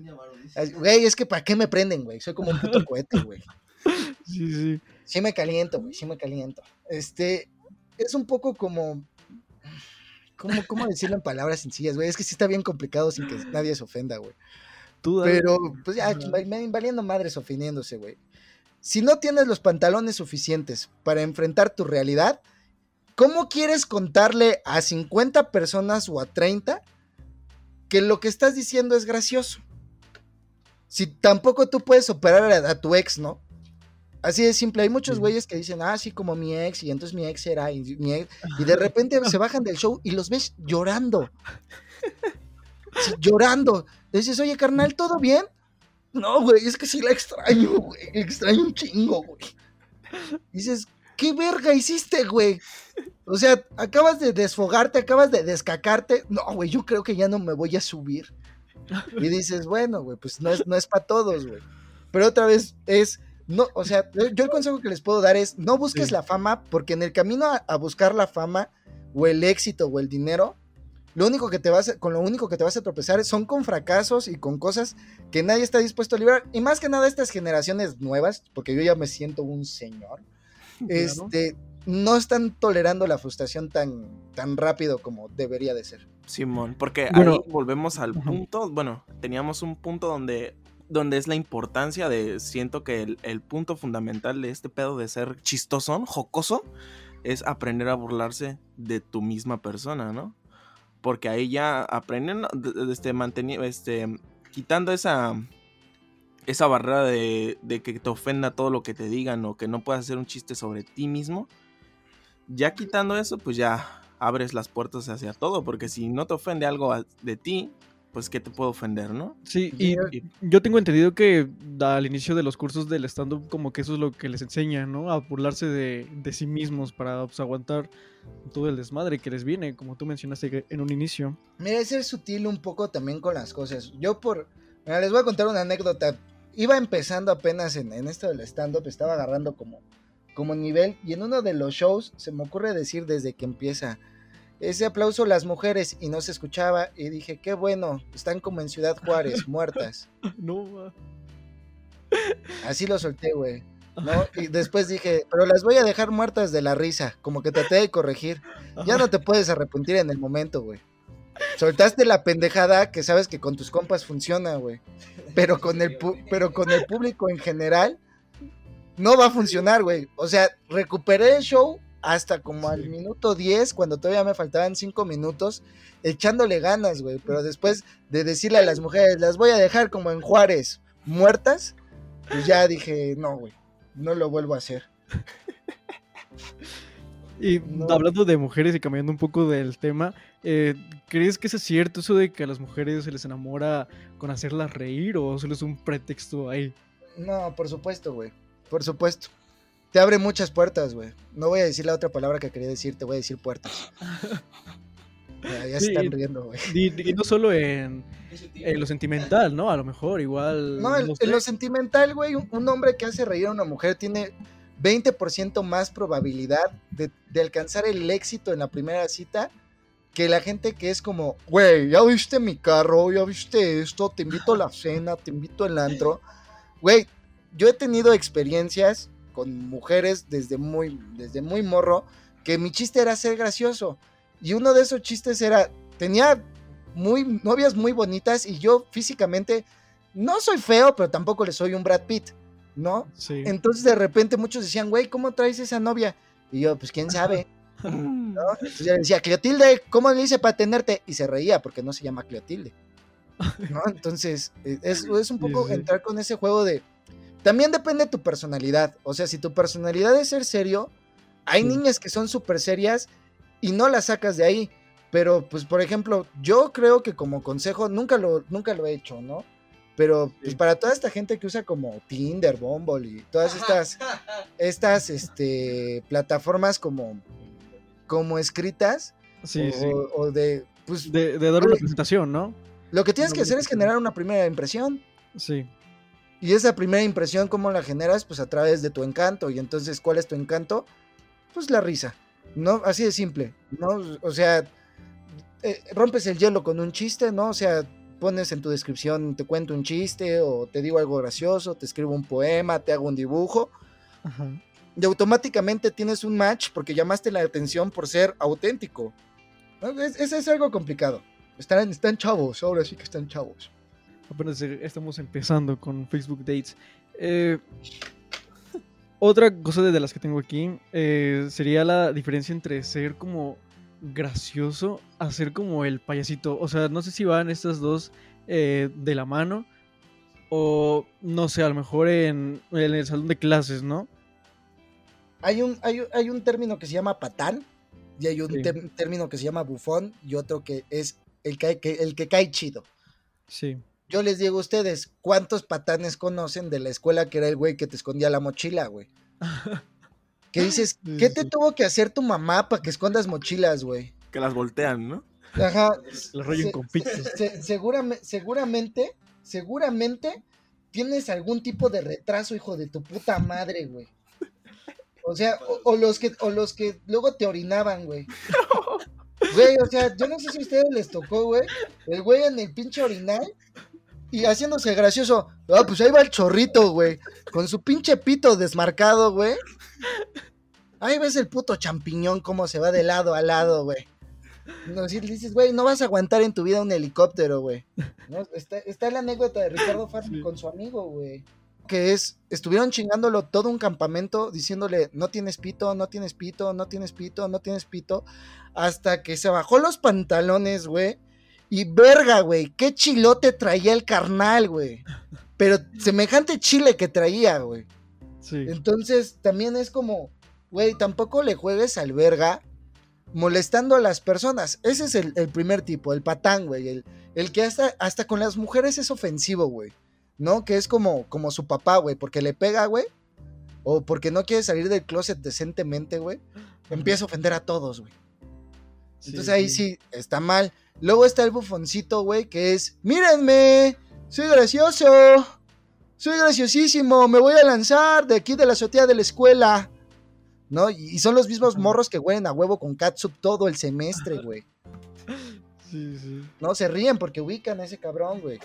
güey, es que ¿para qué me prenden, güey? Soy como un puto (laughs) cohete, güey.
Sí, sí.
Sí me caliento, güey, sí me caliento. Este, es un poco como... ¿Cómo, cómo decirlo en palabras sencillas, güey? Es que sí está bien complicado sin que nadie se ofenda, güey.
Tú.
Pero, pues ya, valiendo madres ofendiéndose, güey. Si no tienes los pantalones suficientes para enfrentar tu realidad, ¿cómo quieres contarle a 50 personas o a 30 que lo que estás diciendo es gracioso? Si tampoco tú puedes operar a, a tu ex, ¿no? Así de simple. Hay muchos güeyes que dicen, ah, sí, como mi ex, y entonces mi ex era, y, mi ex- y de (laughs) repente se bajan del show y los ves llorando. (laughs) Sí, llorando. Le dices, oye, carnal, ¿todo bien? No, güey, es que sí la extraño, güey. Extraño un chingo, güey. Dices, ¿qué verga hiciste, güey? O sea, acabas de desfogarte, acabas de descacarte. No, güey, yo creo que ya no me voy a subir. Y dices, bueno, güey, pues no es, no es para todos, güey. Pero otra vez es, no, o sea, yo yo el consejo que les puedo dar es, no busques
Sí.
la fama, porque en el camino a, a buscar la fama, o el éxito, o el dinero, lo único que te vas a- con lo único que te vas a tropezar son con fracasos y con cosas que nadie está dispuesto a librar. Y más que nada estas generaciones nuevas, porque yo ya me siento un señor, este, no están tolerando la frustración tan, tan rápido como debería de ser.
Simón, porque
Bueno,
ahí volvemos al punto, bueno, teníamos un punto donde, donde es la importancia de, siento que el, el punto fundamental de este pedo de ser chistosón, jocoso, es aprender a burlarse de tu misma persona, ¿no? Porque ahí ya aprenden, de- de- este, manteni- este, quitando esa, esa barrera de, de que te ofenda todo lo que te digan o que no puedas hacer un chiste sobre ti mismo, ya quitando eso, pues ya abres las puertas hacia todo, porque si no te ofende algo de ti, pues qué te puede ofender, ¿no?
Sí, y
Y-
yo tengo entendido que al inicio de los cursos del stand-up como que eso es lo que les enseñan, ¿no? A burlarse de, de sí mismos para pues, aguantar todo el desmadre que les viene, como tú mencionaste en un inicio.
Mira, es ser sutil un poco también con las cosas. Yo por... mira, les voy a contar una anécdota. Iba empezando apenas en, en esto del stand-up, estaba agarrando como, como nivel y en uno de los shows se me ocurre decir desde que empieza ese aplauso las mujeres y no se escuchaba y dije, qué bueno, están como en Ciudad Juárez, (laughs) muertas.
No.
Así lo solté, güey. ¿no? (laughs) Y después dije, pero las voy a dejar muertas de la risa, como que traté de corregir. Ya no te (laughs) puedes arrepentir en el momento, güey. Soltaste la pendejada que sabes que con tus compas funciona, güey. Pero con el pu- pero con el público en general no va a funcionar, güey. O sea, recuperé el show hasta como al minuto 10, cuando todavía me faltaban 5 minutos, echándole ganas, güey. Pero después de decirle a las mujeres, las voy a dejar como en Juárez, muertas, pues ya dije, no, güey, no lo vuelvo a hacer. (laughs)
Y
No.
hablando de mujeres y cambiando un poco del tema, eh, ¿crees que eso es cierto, eso de que a las mujeres se les enamora con hacerlas reír o solo es un pretexto ahí?
No, por supuesto, güey. Por supuesto. Te abre muchas puertas, güey. No voy a decir la otra palabra que quería decir, te voy a decir puertas. (laughs) Ya, ya se están riendo, güey.
Y, y no solo en, en lo sentimental, ¿no? A lo mejor, igual.
No, en, lo sentimental, güey, un, un hombre que hace reír a una mujer tiene 20% más probabilidad de, de alcanzar el éxito en la primera cita que la gente que es como, güey, ya viste mi carro, ya viste esto, te invito a la cena, te invito al antro. Güey, yo he tenido experiencias con mujeres desde muy, desde muy morro que mi chiste era ser gracioso. Y uno de esos chistes era, tenía muy, novias muy bonitas y yo físicamente no soy feo, pero tampoco le soy un Brad Pitt, ¿no?
Sí.
Entonces de repente muchos decían, güey, ¿cómo traes esa novia? Y yo, pues quién sabe, (laughs) ¿no? Entonces yo decía, Cleotilde, ¿cómo le hice para tenerte? Y se reía porque no se llama Cleotilde, ¿no? (laughs) Entonces eh, es, es un
Sí,
poco
sí.
entrar con ese juego de... También depende de tu personalidad, o sea, si tu personalidad es ser serio, hay
Sí.
niñas que son súper serias y no las sacas de ahí. Pero, pues, por ejemplo, yo creo que como consejo, nunca lo, nunca lo he hecho, ¿no? Pero, pues,
Sí.
para toda esta gente que usa como Tinder, Bumble y todas estas, (laughs) estas, este, plataformas como, como escritas,
Sí,
o,
sí.
o de, pues,
De, de dar una presentación, ¿no?
lo que tienes que hacer es generar una primera impresión.
Sí.
Y esa primera impresión, ¿cómo la generas? Pues a través de tu encanto. Y entonces, ¿cuál es tu encanto? Pues la risa. ¿No? Así de simple. ¿No? O sea, eh, rompes el hielo con un chiste, ¿no? O sea, pones en tu descripción, te cuento un chiste, o te digo algo gracioso, te escribo un poema, te hago un dibujo.
Ajá.
Y automáticamente tienes un match porque llamaste la atención por ser auténtico. ¿No? Es, es- es algo complicado. Están, están chavos, ahora sí que están chavos.
Apenas eh, estamos empezando con Facebook Dates. Eh, otra cosa de las que tengo aquí eh, sería la diferencia entre ser como gracioso a ser como el payasito. O sea, no sé si van estas dos eh, de la mano o no sé, a lo mejor en, en el salón de clases, ¿no?
Hay un, hay, hay un término que se llama patán y hay un
Sí.
término que se llama bufón y otro que es el que, que- el que cae chido.
Sí.
Yo les digo a ustedes, ¿cuántos patanes conocen de la escuela que era el güey que te escondía la mochila, güey? (laughs) Que dices, ¿qué te tuvo que hacer tu mamá para que escondas mochilas, güey?
Que las voltean, ¿no?
Ajá.
La rollen
Se-
con pizzas.
se- seguramente, seguramente, seguramente tienes algún tipo de retraso, hijo de tu puta madre, güey. O sea, o, o los que, o los que luego te orinaban, güey. (laughs) Güey, o sea, yo no sé si a ustedes les tocó, güey. El güey en el pinche orinal y haciéndose gracioso. Ah, pues ahí va el chorrito, güey. Con su pinche pito desmarcado, güey. Ahí ves el puto champiñón cómo se va de lado a lado, güey. No, si dices, güey, no vas a aguantar en tu vida un helicóptero, güey. ¿No? Está, está la anécdota de Ricardo
Sí.
con su amigo, güey. Que es, estuvieron chingándolo todo un campamento diciéndole, no tienes pito, no tienes pito, no tienes pito, no tienes pito. Hasta que se bajó los pantalones, güey. Y verga, güey, qué chilote traía el carnal, güey. Pero semejante chile que traía, güey.
Sí.
Entonces, también es como, güey, tampoco le juegues al verga molestando a las personas. Ese es el, el primer tipo, el patán, güey. El, el que hasta, hasta con las mujeres es ofensivo, güey. ¿No? Que es como, como su papá, güey, porque le pega, güey. O porque no quiere salir del closet decentemente, güey. Empieza a ofender a todos, güey. Entonces ahí sí está mal. Luego está el bufoncito, güey, que es, mírenme, soy gracioso, soy graciosísimo, me voy a lanzar de aquí de la azotea de la escuela. ¿No? Y son los mismos morros que huelen a huevo con catsup todo el semestre, (laughs) güey.
Sí, sí.
No, se ríen porque ubican a ese cabrón, güey.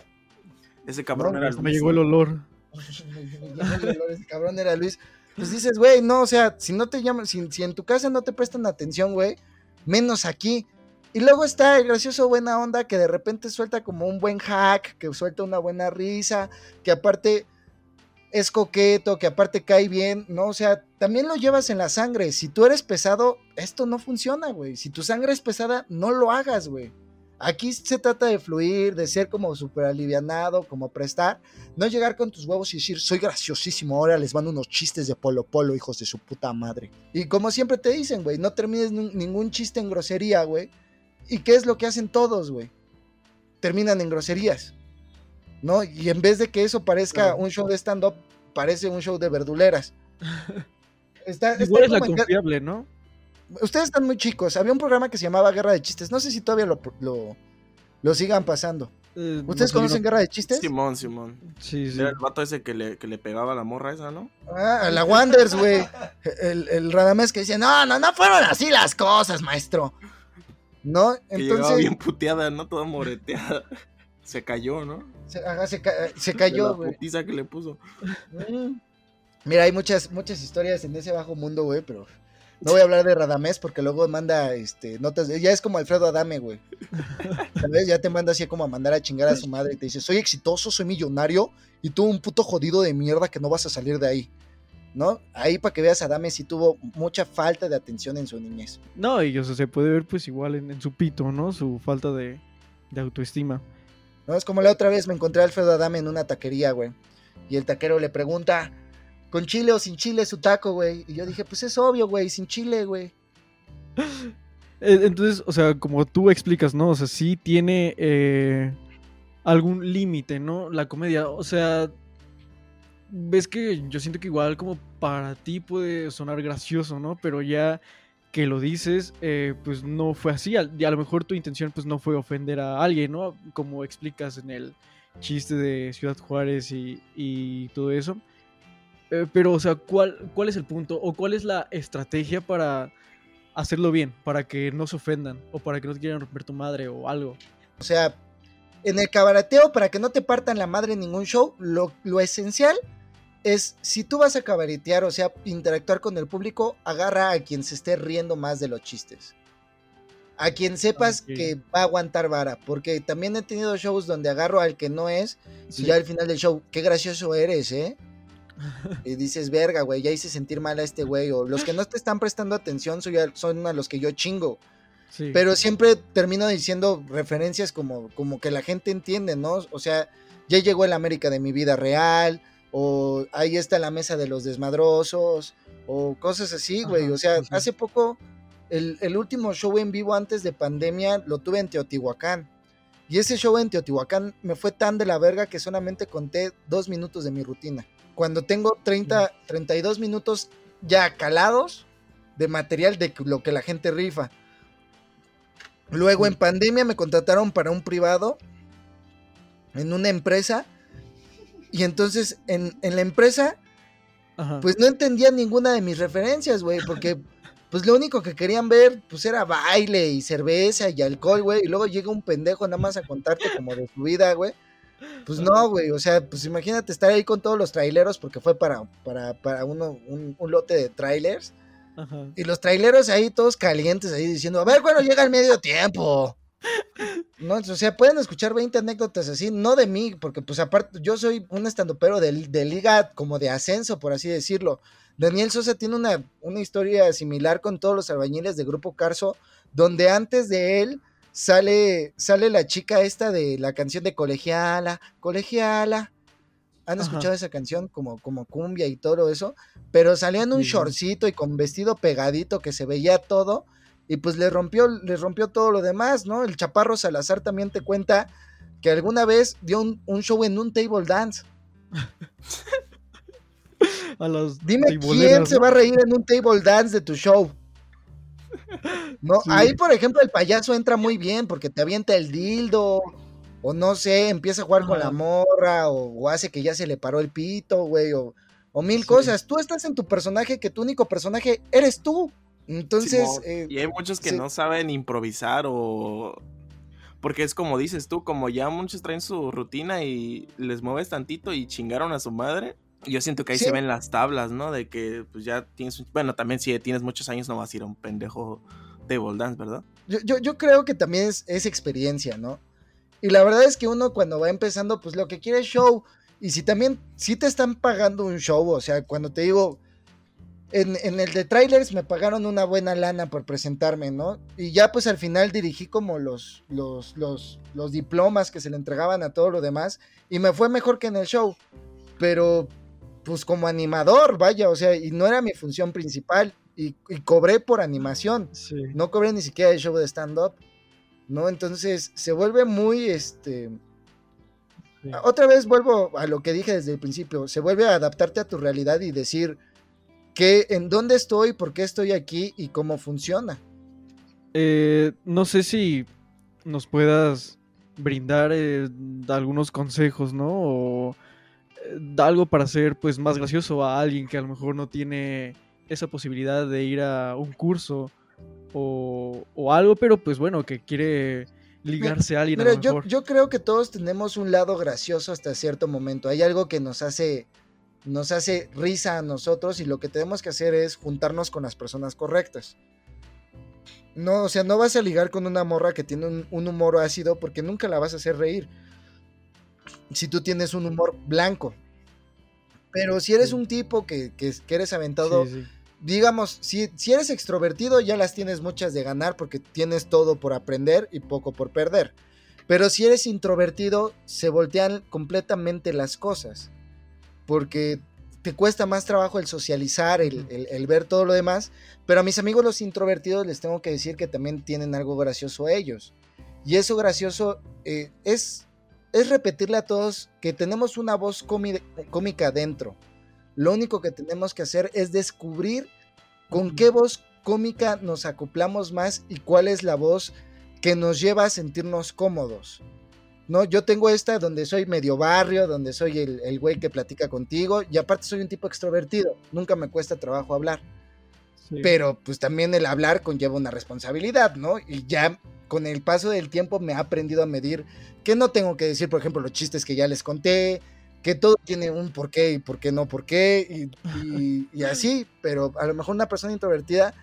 Ese cabrón
No,
era Luis.
me llegó el olor. (laughs)
ese cabrón era Luis. Pues dices, güey, no, o sea, si no te llaman, si, si en tu casa no te prestan atención, güey, menos aquí. Y luego está el gracioso buena onda que de repente suelta como un buen hack, que suelta una buena risa, que aparte es coqueto, que aparte cae bien, ¿no? O sea, también lo llevas en la sangre. Si tú eres pesado, esto no funciona, güey. Si tu sangre es pesada, no lo hagas, güey. Aquí se trata de fluir, de ser como súper alivianado, como prestar. No llegar con tus huevos y decir, soy graciosísimo, ahora les mando unos chistes de polo polo, hijos de su puta madre. Y como siempre te dicen, güey, no termines ningún chiste en grosería, güey. ¿Y qué es lo que hacen todos, güey? Terminan en groserías. ¿No? Y en vez de que eso parezca un show de stand-up, parece un show de verduleras. Está, (laughs) está
Igual es la confiable, ¿no?
Ustedes están muy chicos. Había un programa que se llamaba Guerra de Chistes. No sé si todavía lo, lo, lo sigan pasando.
Eh,
¿Ustedes
no sé,
conocen
no-
Guerra de Chistes?
Simón, Simón.
Sí, sí.
Era el vato ese que le, que le pegaba a la morra esa, ¿no?
Ah, a la Wanders, güey. El, el Radamés que dice, no, no, no fueron así las cosas, maestro. ¿No?
Que
Entonces,
bien puteada, ¿no? Toda moreteada. Se cayó, ¿no?
se, ajá, se ca- se
De
cayó,
la
güey.
putiza que le puso.
Mira, hay muchas, muchas historias en ese bajo mundo, güey, pero no voy a hablar de Radamés porque luego manda este, notas. Ya es como Alfredo Adame, güey. (laughs) ¿Sabes? Ya te manda así como a mandar a chingar a su madre y te dice, soy exitoso, soy millonario y tú un puto jodido de mierda que no vas a salir de ahí. ¿No? Ahí para que veas, Adame sí tuvo mucha falta de atención en su niñez.
No, y o sea, se puede ver pues igual en, en su pito, ¿no? Su falta de, de autoestima.
¿No? Es como la otra vez me encontré a Alfredo Adame en una taquería, güey. Y el taquero le pregunta, ¿con chile o sin chile su taco, güey? Y yo dije, pues es obvio, güey, sin chile, güey. (laughs)
Entonces, o sea, como tú explicas, ¿no? O sea, sí tiene eh, algún límite, ¿no? La comedia, o sea, ves que yo siento que igual como para ti puede sonar gracioso, ¿no? Pero ya que lo dices, eh, pues no fue así. Y a lo mejor tu intención pues no fue ofender a alguien, ¿no? Como explicas en el chiste de Ciudad Juárez y, y todo eso. Eh, pero, o sea, ¿cuál, ¿cuál es el punto? ¿O cuál es la estrategia para hacerlo bien? Para que no se ofendan. O para que no te quieran romper tu madre o algo.
O sea, en el cabareteo, para que no te partan la madre en ningún show, lo, lo esencial es, si tú vas a cabaretear, o sea, interactuar con el público, agarra a quien se esté riendo más de los chistes. A quien sepas que va a aguantar vara, porque también he tenido shows donde agarro al que no es, y ya al final del show, qué gracioso eres, ¿eh? Y dices, verga, güey, ya hice sentir mal a este güey, o los que no te están prestando atención son, a- son a los que yo chingo.
Sí.
Pero siempre termino diciendo referencias como, como que la gente entiende, ¿no? O sea, ya llegó el América de mi vida real, o ahí está la mesa de los desmadrosos, o cosas así, güey. O sea,
sí.
hace poco, el, el último show en vivo antes de pandemia lo tuve en Teotihuacán. Y ese show en Teotihuacán me fue tan de la verga que solamente conté dos minutos de mi rutina. Cuando tengo 30, 32 minutos ya calados de material de lo que la gente rifa. Luego en pandemia me contrataron para un privado en una empresa. Y entonces en, en la empresa,
Ajá.
pues no entendía ninguna de mis referencias, güey, porque pues lo único que querían ver, pues era baile y cerveza y alcohol, güey, y luego llega un pendejo nada más a contarte como de su vida, güey. Pues no, güey, o sea, pues imagínate estar ahí con todos los traileros, porque fue para, para, para uno, un, un lote de trailers.
Ajá.
Y los traileros ahí todos calientes ahí diciendo, a ver cuando llega el medio tiempo. No, o sea, pueden escuchar 20 anécdotas así, no de mí, porque pues aparte yo soy un estandopero de, de liga como de ascenso, por así decirlo. Daniel Sosa tiene una, una historia similar con todos los albañiles de Grupo Carso, donde antes de él sale, sale la chica esta de la canción de Colegiala, Colegiala. ¿Han
Ajá.
escuchado esa canción como, como cumbia y todo eso? Pero salió en un
Sí.
shortcito y con vestido pegadito que se veía todo. Y pues le rompió, le rompió todo lo demás, ¿no? El Chaparro Salazar también te cuenta que alguna vez dio un, un show en un table dance. (laughs)
A los
Dime quién se va a reír en un table dance de tu show. No,
Sí.
ahí por ejemplo el payaso entra muy bien porque te avienta el dildo o no sé, empieza a jugar con la morra o, o hace que ya se le paró el pito, güey, o, o mil
Sí.
cosas. Tú estás en tu personaje que tu único personaje eres tú. Entonces, eh,
y hay muchos que no saben improvisar o... Porque es como dices tú, como ya muchos traen su rutina y les mueves tantito y chingaron a su madre. Yo siento que ahí
Sí.
se ven las tablas, ¿no? De que pues ya tienes... Bueno, también si tienes muchos años no vas a ir a un pendejo table dance, ¿verdad?
yo, yo, yo creo que también es, es experiencia, ¿no? Y la verdad es que uno cuando va empezando, pues lo que quiere es show. Y si también, si te están pagando un show, o sea, cuando te digo, en, en el de trailers me pagaron una buena lana por presentarme, ¿no? Y ya pues al final dirigí como los, los, los, los diplomas que se le entregaban a todo lo demás. Y me fue mejor que en el show. Pero pues como animador, vaya, o sea, y no era mi función principal. Y, y cobré por animación
Sí.
no cobré ni siquiera el show de stand-up, ¿no? Entonces se vuelve muy, este...
sí.
Otra vez vuelvo a lo que dije desde el principio, se vuelve a adaptarte a tu realidad y decir que en dónde estoy, por qué estoy aquí y cómo funciona.
Eh, no sé si nos puedas brindar eh, algunos consejos, ¿no? O eh, algo para hacer pues más gracioso a alguien que a lo mejor no tiene esa posibilidad de ir a un curso o, o algo, pero pues bueno, que quiere ligarse a alguien a lo
yo,
mejor.
yo creo que todos tenemos un lado gracioso hasta cierto momento. Hay algo que nos hace, nos hace risa a nosotros y lo que tenemos que hacer es juntarnos con las personas correctas. No, o sea, no vas a ligar con una morra que tiene un, un humor ácido porque nunca la vas a hacer reír. Si tú tienes un humor blanco. Pero si eres
Sí.
un tipo que, que, que eres aventado,
Sí, sí.
digamos, si, si eres extrovertido, ya las tienes muchas de ganar porque tienes todo por aprender y poco por perder. Pero si eres introvertido, se voltean completamente las cosas. Porque te cuesta más trabajo el socializar, el, el- el ver todo lo demás. Pero a mis amigos los introvertidos les tengo que decir que también tienen algo gracioso ellos. Y eso gracioso eh, es, es repetirle a todos que tenemos una voz cómi- cómica dentro. Lo único que tenemos que hacer es descubrir con qué voz cómica nos acoplamos más y cuál es la voz que nos lleva a sentirnos cómodos. No, yo tengo esta donde soy medio barrio, donde soy el, el güey que platica contigo y aparte soy un tipo extrovertido, nunca me cuesta trabajo hablar,
Sí.
pero pues también el hablar conlleva una responsabilidad, ¿no? Y ya con el paso del tiempo me he aprendido a medir que no tengo que decir, por ejemplo, los chistes que ya les conté, que todo tiene un por qué y por qué no por qué y, así, pero a lo mejor una persona introvertida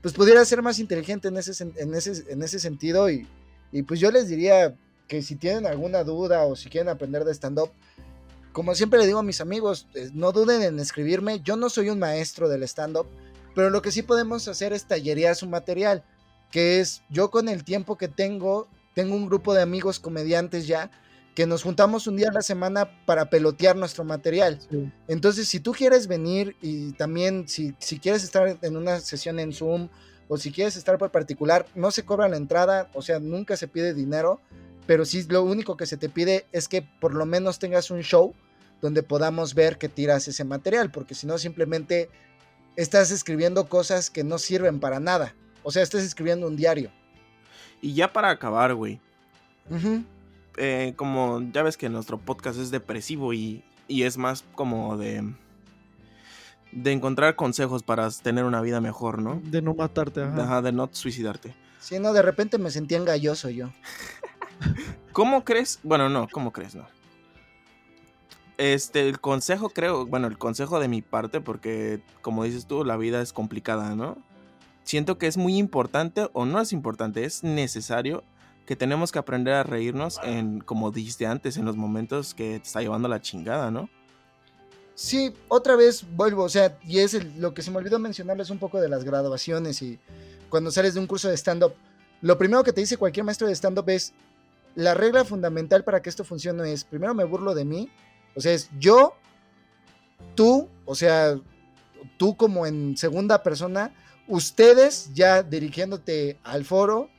pues pudiera ser más inteligente en ese, en ese, en ese sentido y, y pues yo les diría que si tienen alguna duda o si quieren aprender de stand-up, como siempre le digo a mis amigos, eh, no duden en escribirme, yo no soy un maestro del stand-up, pero lo que sí podemos hacer es tallerear su material, que es yo con el tiempo que tengo, tengo un grupo de amigos comediantes ya, que nos juntamos un día a la semana para pelotear nuestro material.
Sí.
Entonces, si tú quieres venir y también si, si quieres estar en una sesión en Zoom o si quieres estar por particular, no se cobra la entrada, o sea, nunca se pide dinero, pero sí lo único que se te pide es que por lo menos tengas un show donde podamos ver que tiras ese material, porque si no simplemente estás escribiendo cosas que no sirven para nada. O sea, estás escribiendo un diario.
Y ya para acabar, güey. Eh, como ya ves que nuestro podcast es depresivo y, y es más como de... de encontrar consejos para tener una vida mejor, ¿no?
De no matarte, ajá.
Ajá, de no suicidarte.
Sí, no, de repente me sentía engalloso yo. (laughs)
¿Cómo crees? Bueno, no, ¿cómo crees? No. Este, el consejo creo, bueno, el consejo de mi parte, porque como dices tú, la vida es complicada, ¿no? Siento que es muy importante, o no es importante, es necesario que tenemos que aprender a reírnos en, como dijiste antes, en los momentos que te está llevando la chingada, ¿no?
Sí, otra vez vuelvo, o sea, y es lo que se me olvidó mencionarles un poco de las graduaciones y cuando sales de un curso de stand-up, lo primero que te dice cualquier maestro de stand-up es, la regla fundamental para que esto funcione es, primero me burlo de mí, o sea, es yo, tú, o sea, tú como en segunda persona, ustedes ya dirigiéndote al foro,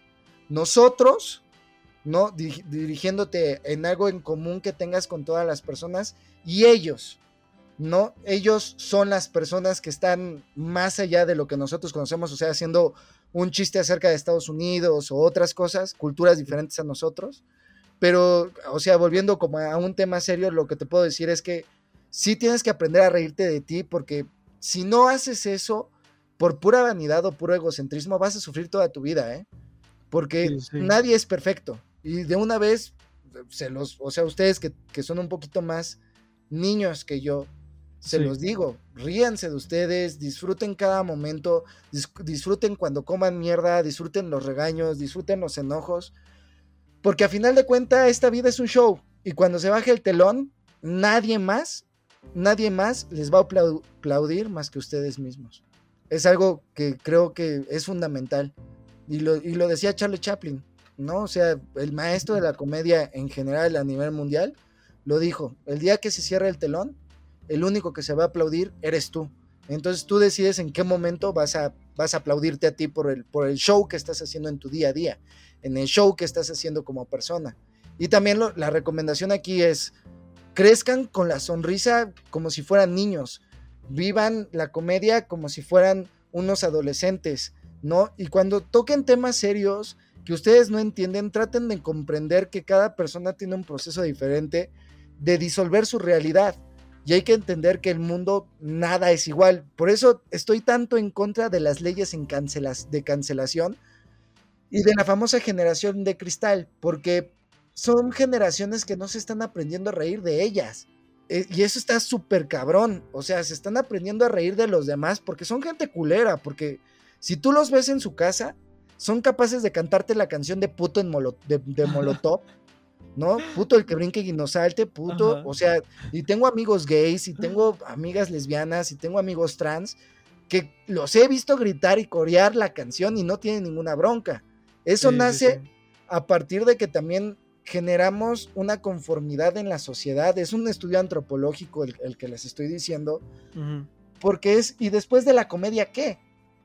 nosotros, ¿no? Diri- dirigiéndote en algo en común que tengas con todas las personas y ellos, ¿no? Ellos son las personas que están más allá de lo que nosotros conocemos, o sea, haciendo un chiste acerca de Estados Unidos o otras cosas, culturas diferentes a nosotros. Pero, o sea, volviendo como a un tema serio, lo que te puedo decir es que sí tienes que aprender a reírte de ti, porque si no haces eso, por pura vanidad o puro egocentrismo, vas a sufrir toda tu vida, ¿eh? Porque
Sí, sí.
nadie es perfecto. Y de una vez, se los, o sea, ustedes que, que son un poquito más niños que yo, se
Sí.
los digo, ríanse de ustedes, disfruten cada momento, dis- disfruten cuando coman mierda, disfruten los regaños, disfruten los enojos, porque a final de cuentas esta vida es un show y cuando se baje el telón, nadie más, nadie más les va a aplau- aplaudir más que ustedes mismos. Es algo que creo que es fundamental. Y lo, y lo decía Charlie Chaplin, ¿no? O sea, el maestro de la comedia en general a nivel mundial lo dijo, el día que se cierra el telón, el único que se va a aplaudir eres tú. Entonces tú decides en qué momento vas a, vas a aplaudirte a ti por el, por el show que estás haciendo en tu día a día, en el show que estás haciendo como persona. Y también lo- la recomendación aquí es, crezcan con la sonrisa como si fueran niños, vivan la comedia como si fueran unos adolescentes, ¿no? Y cuando toquen temas serios que ustedes no entienden, traten de comprender que cada persona tiene un proceso diferente de disolver su realidad. Y hay que entender que el mundo nada es igual. Por eso estoy tanto en contra de las leyes de cancelación y de la famosa generación de cristal, porque son generaciones que no se están aprendiendo a reír de ellas. Eh, y eso está súper cabrón. O sea, se están aprendiendo a reír de los demás porque son gente culera. Porque si tú los ves en su casa, son capaces de cantarte la canción de puto en Molo- de, de Molotov. (laughs) ¿No? Puto el que brinque y no salte, puto.
Ajá.
O sea, y tengo amigos gays, y tengo amigas lesbianas, y tengo amigos trans, que los he visto gritar y corear la canción y no tienen ninguna bronca. Eso
Sí, sí,
nace
sí.
a partir de que también generamos una conformidad en la sociedad. Es un estudio antropológico el, el que les estoy diciendo, porque es, ¿y después de la comedia qué?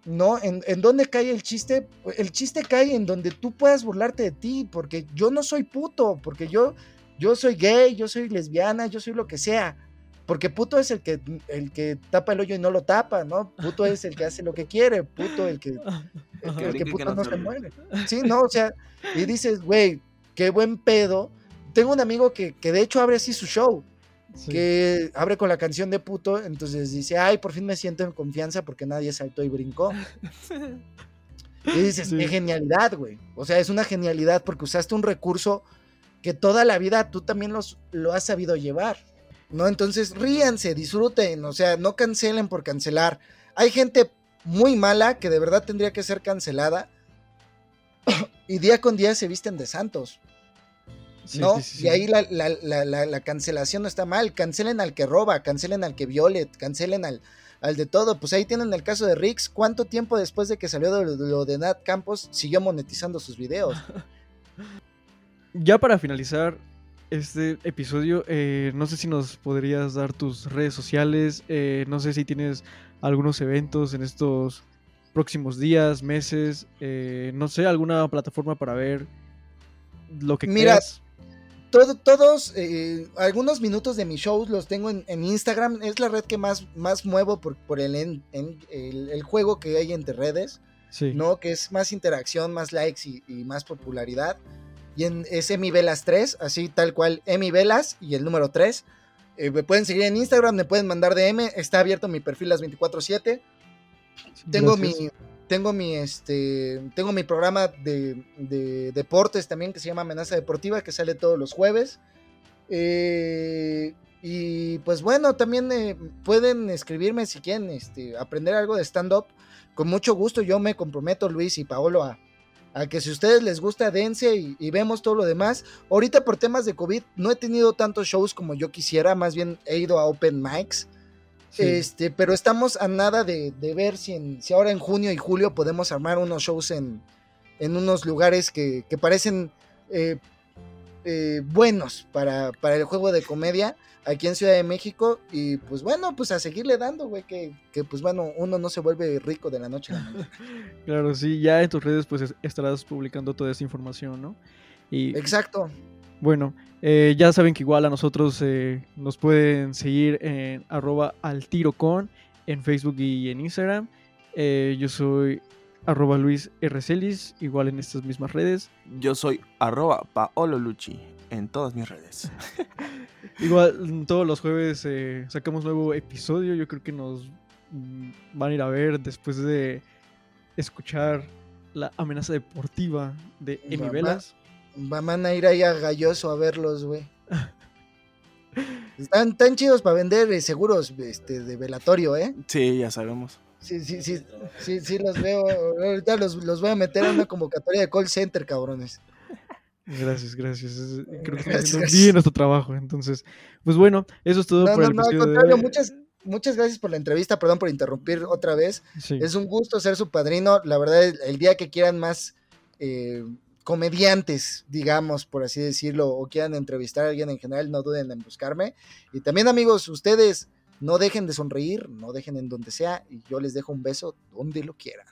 ¿No? ¿En, en dónde cae el chiste? El chiste cae en donde tú puedas burlarte de ti, porque yo no soy puto, porque yo, yo soy gay, yo soy lesbiana, yo soy lo que sea. Porque puto es el que, el que tapa el hoyo y no lo tapa, ¿no? Puto es el que hace lo que quiere, puto el que, el que, el puto
no
no
se muere.
Sí, no, o sea, y dices, güey, qué buen pedo. Tengo un amigo que, que de hecho abre así su show,
Sí.
que abre con la canción de puto, entonces dice, ay, por fin me siento en confianza porque nadie saltó y brincó. (laughs) Y dices,
Sí.
qué genialidad, güey. O sea, es una genialidad porque usaste un recurso que toda la vida tú también los, lo has sabido llevar. ¿No? Entonces, ríanse, disfruten, o sea, no cancelen por cancelar. Hay gente muy mala que de verdad tendría que ser cancelada (coughs) y día con día se visten de santos.
Sí,
¿no?
sí, sí,
Y ahí la, la- la- la- la cancelación no está mal. Cancelen al que roba, cancelen al que viole, cancelen al, al de todo. Pues ahí tienen el caso de Rix. ¿Cuánto tiempo después de que salió de lo, de lo de Nat Campos siguió monetizando sus videos? (laughs)
Ya para finalizar este episodio, eh, no sé si nos podrías dar tus redes sociales, eh, no sé si tienes algunos eventos en estos próximos días, meses, eh, no sé, alguna plataforma para ver lo que
Mira,
quieras.
Todo- todos, eh, algunos minutos de mis shows los tengo en, en Instagram. Es la red que más, más muevo por, por el, en- en- el, el juego que hay entre redes.
Sí.
¿no? Que es más interacción, más likes y, y más popularidad. Y en, es Emi Velas 3, así tal cual, Emi Velas y el número 3. Eh, me pueden seguir en Instagram, me pueden mandar DM, está abierto mi perfil las 24/7. Tengo
Gracias.
mi tengo mi este tengo mi programa de, de deportes también que se llama Amenaza Deportiva que sale todos los jueves. Eh, y pues bueno, también eh, pueden escribirme si quieren este, aprender algo de stand-up. Con mucho gusto yo me comprometo, Luis y Paolo, a, a que si a ustedes les gusta, dense y, y vemos todo lo demás. Ahorita por temas de COVID no he tenido tantos shows como yo quisiera, más bien he ido a open mics.
Sí.
Este, pero estamos a nada de, de ver si, en, si ahora en junio y julio podemos armar unos shows en, en unos lugares que, que parecen eh, eh, buenos para, para el juego de comedia aquí en Ciudad de México. Y pues bueno, pues a seguirle dando, güey, que, que pues bueno, uno no se vuelve rico de la noche a la mañana. (laughs)
Claro, sí, ya en tus redes pues es- estarás publicando toda esa información, ¿no? Y
Exacto.
Bueno, eh, ya saben que igual a nosotros eh, nos pueden seguir en arroba al tiro con en Facebook y en Instagram. Eh, yo soy arroba Luis R. Celis, igual en estas mismas redes.
Yo soy arroba Paolo Lucci en todas mis redes. (laughs)
Igual mm, todos los jueves eh, sacamos nuevo episodio. Yo creo que nos mm, van a ir a ver después de escuchar la amenaza deportiva de Emi Velas.
Va- Van a ir ahí a Galloso a verlos, güey. Están tan chidos para vender eh, seguros este, de velatorio, ¿eh?
Sí, ya sabemos.
Sí, sí, sí, sí, sí los veo. Ahorita los, los voy a meter a una convocatoria de call center, cabrones.
Gracias, gracias. Creo que
Gracias.
bien nuestro trabajo. Entonces, pues bueno, eso es todo
No,
por
no,
el
no, al
de
contrario,
hoy.
muchas, muchas gracias por la entrevista, perdón por interrumpir otra vez.
Sí.
Es un gusto ser su padrino. La verdad, el, el día que quieran más eh, comediantes, digamos, por así decirlo, o quieran entrevistar a alguien en general, no duden en buscarme. Y también, amigos, ustedes no dejen de sonreír, no dejen en donde sea, y yo les dejo un beso donde lo quieran.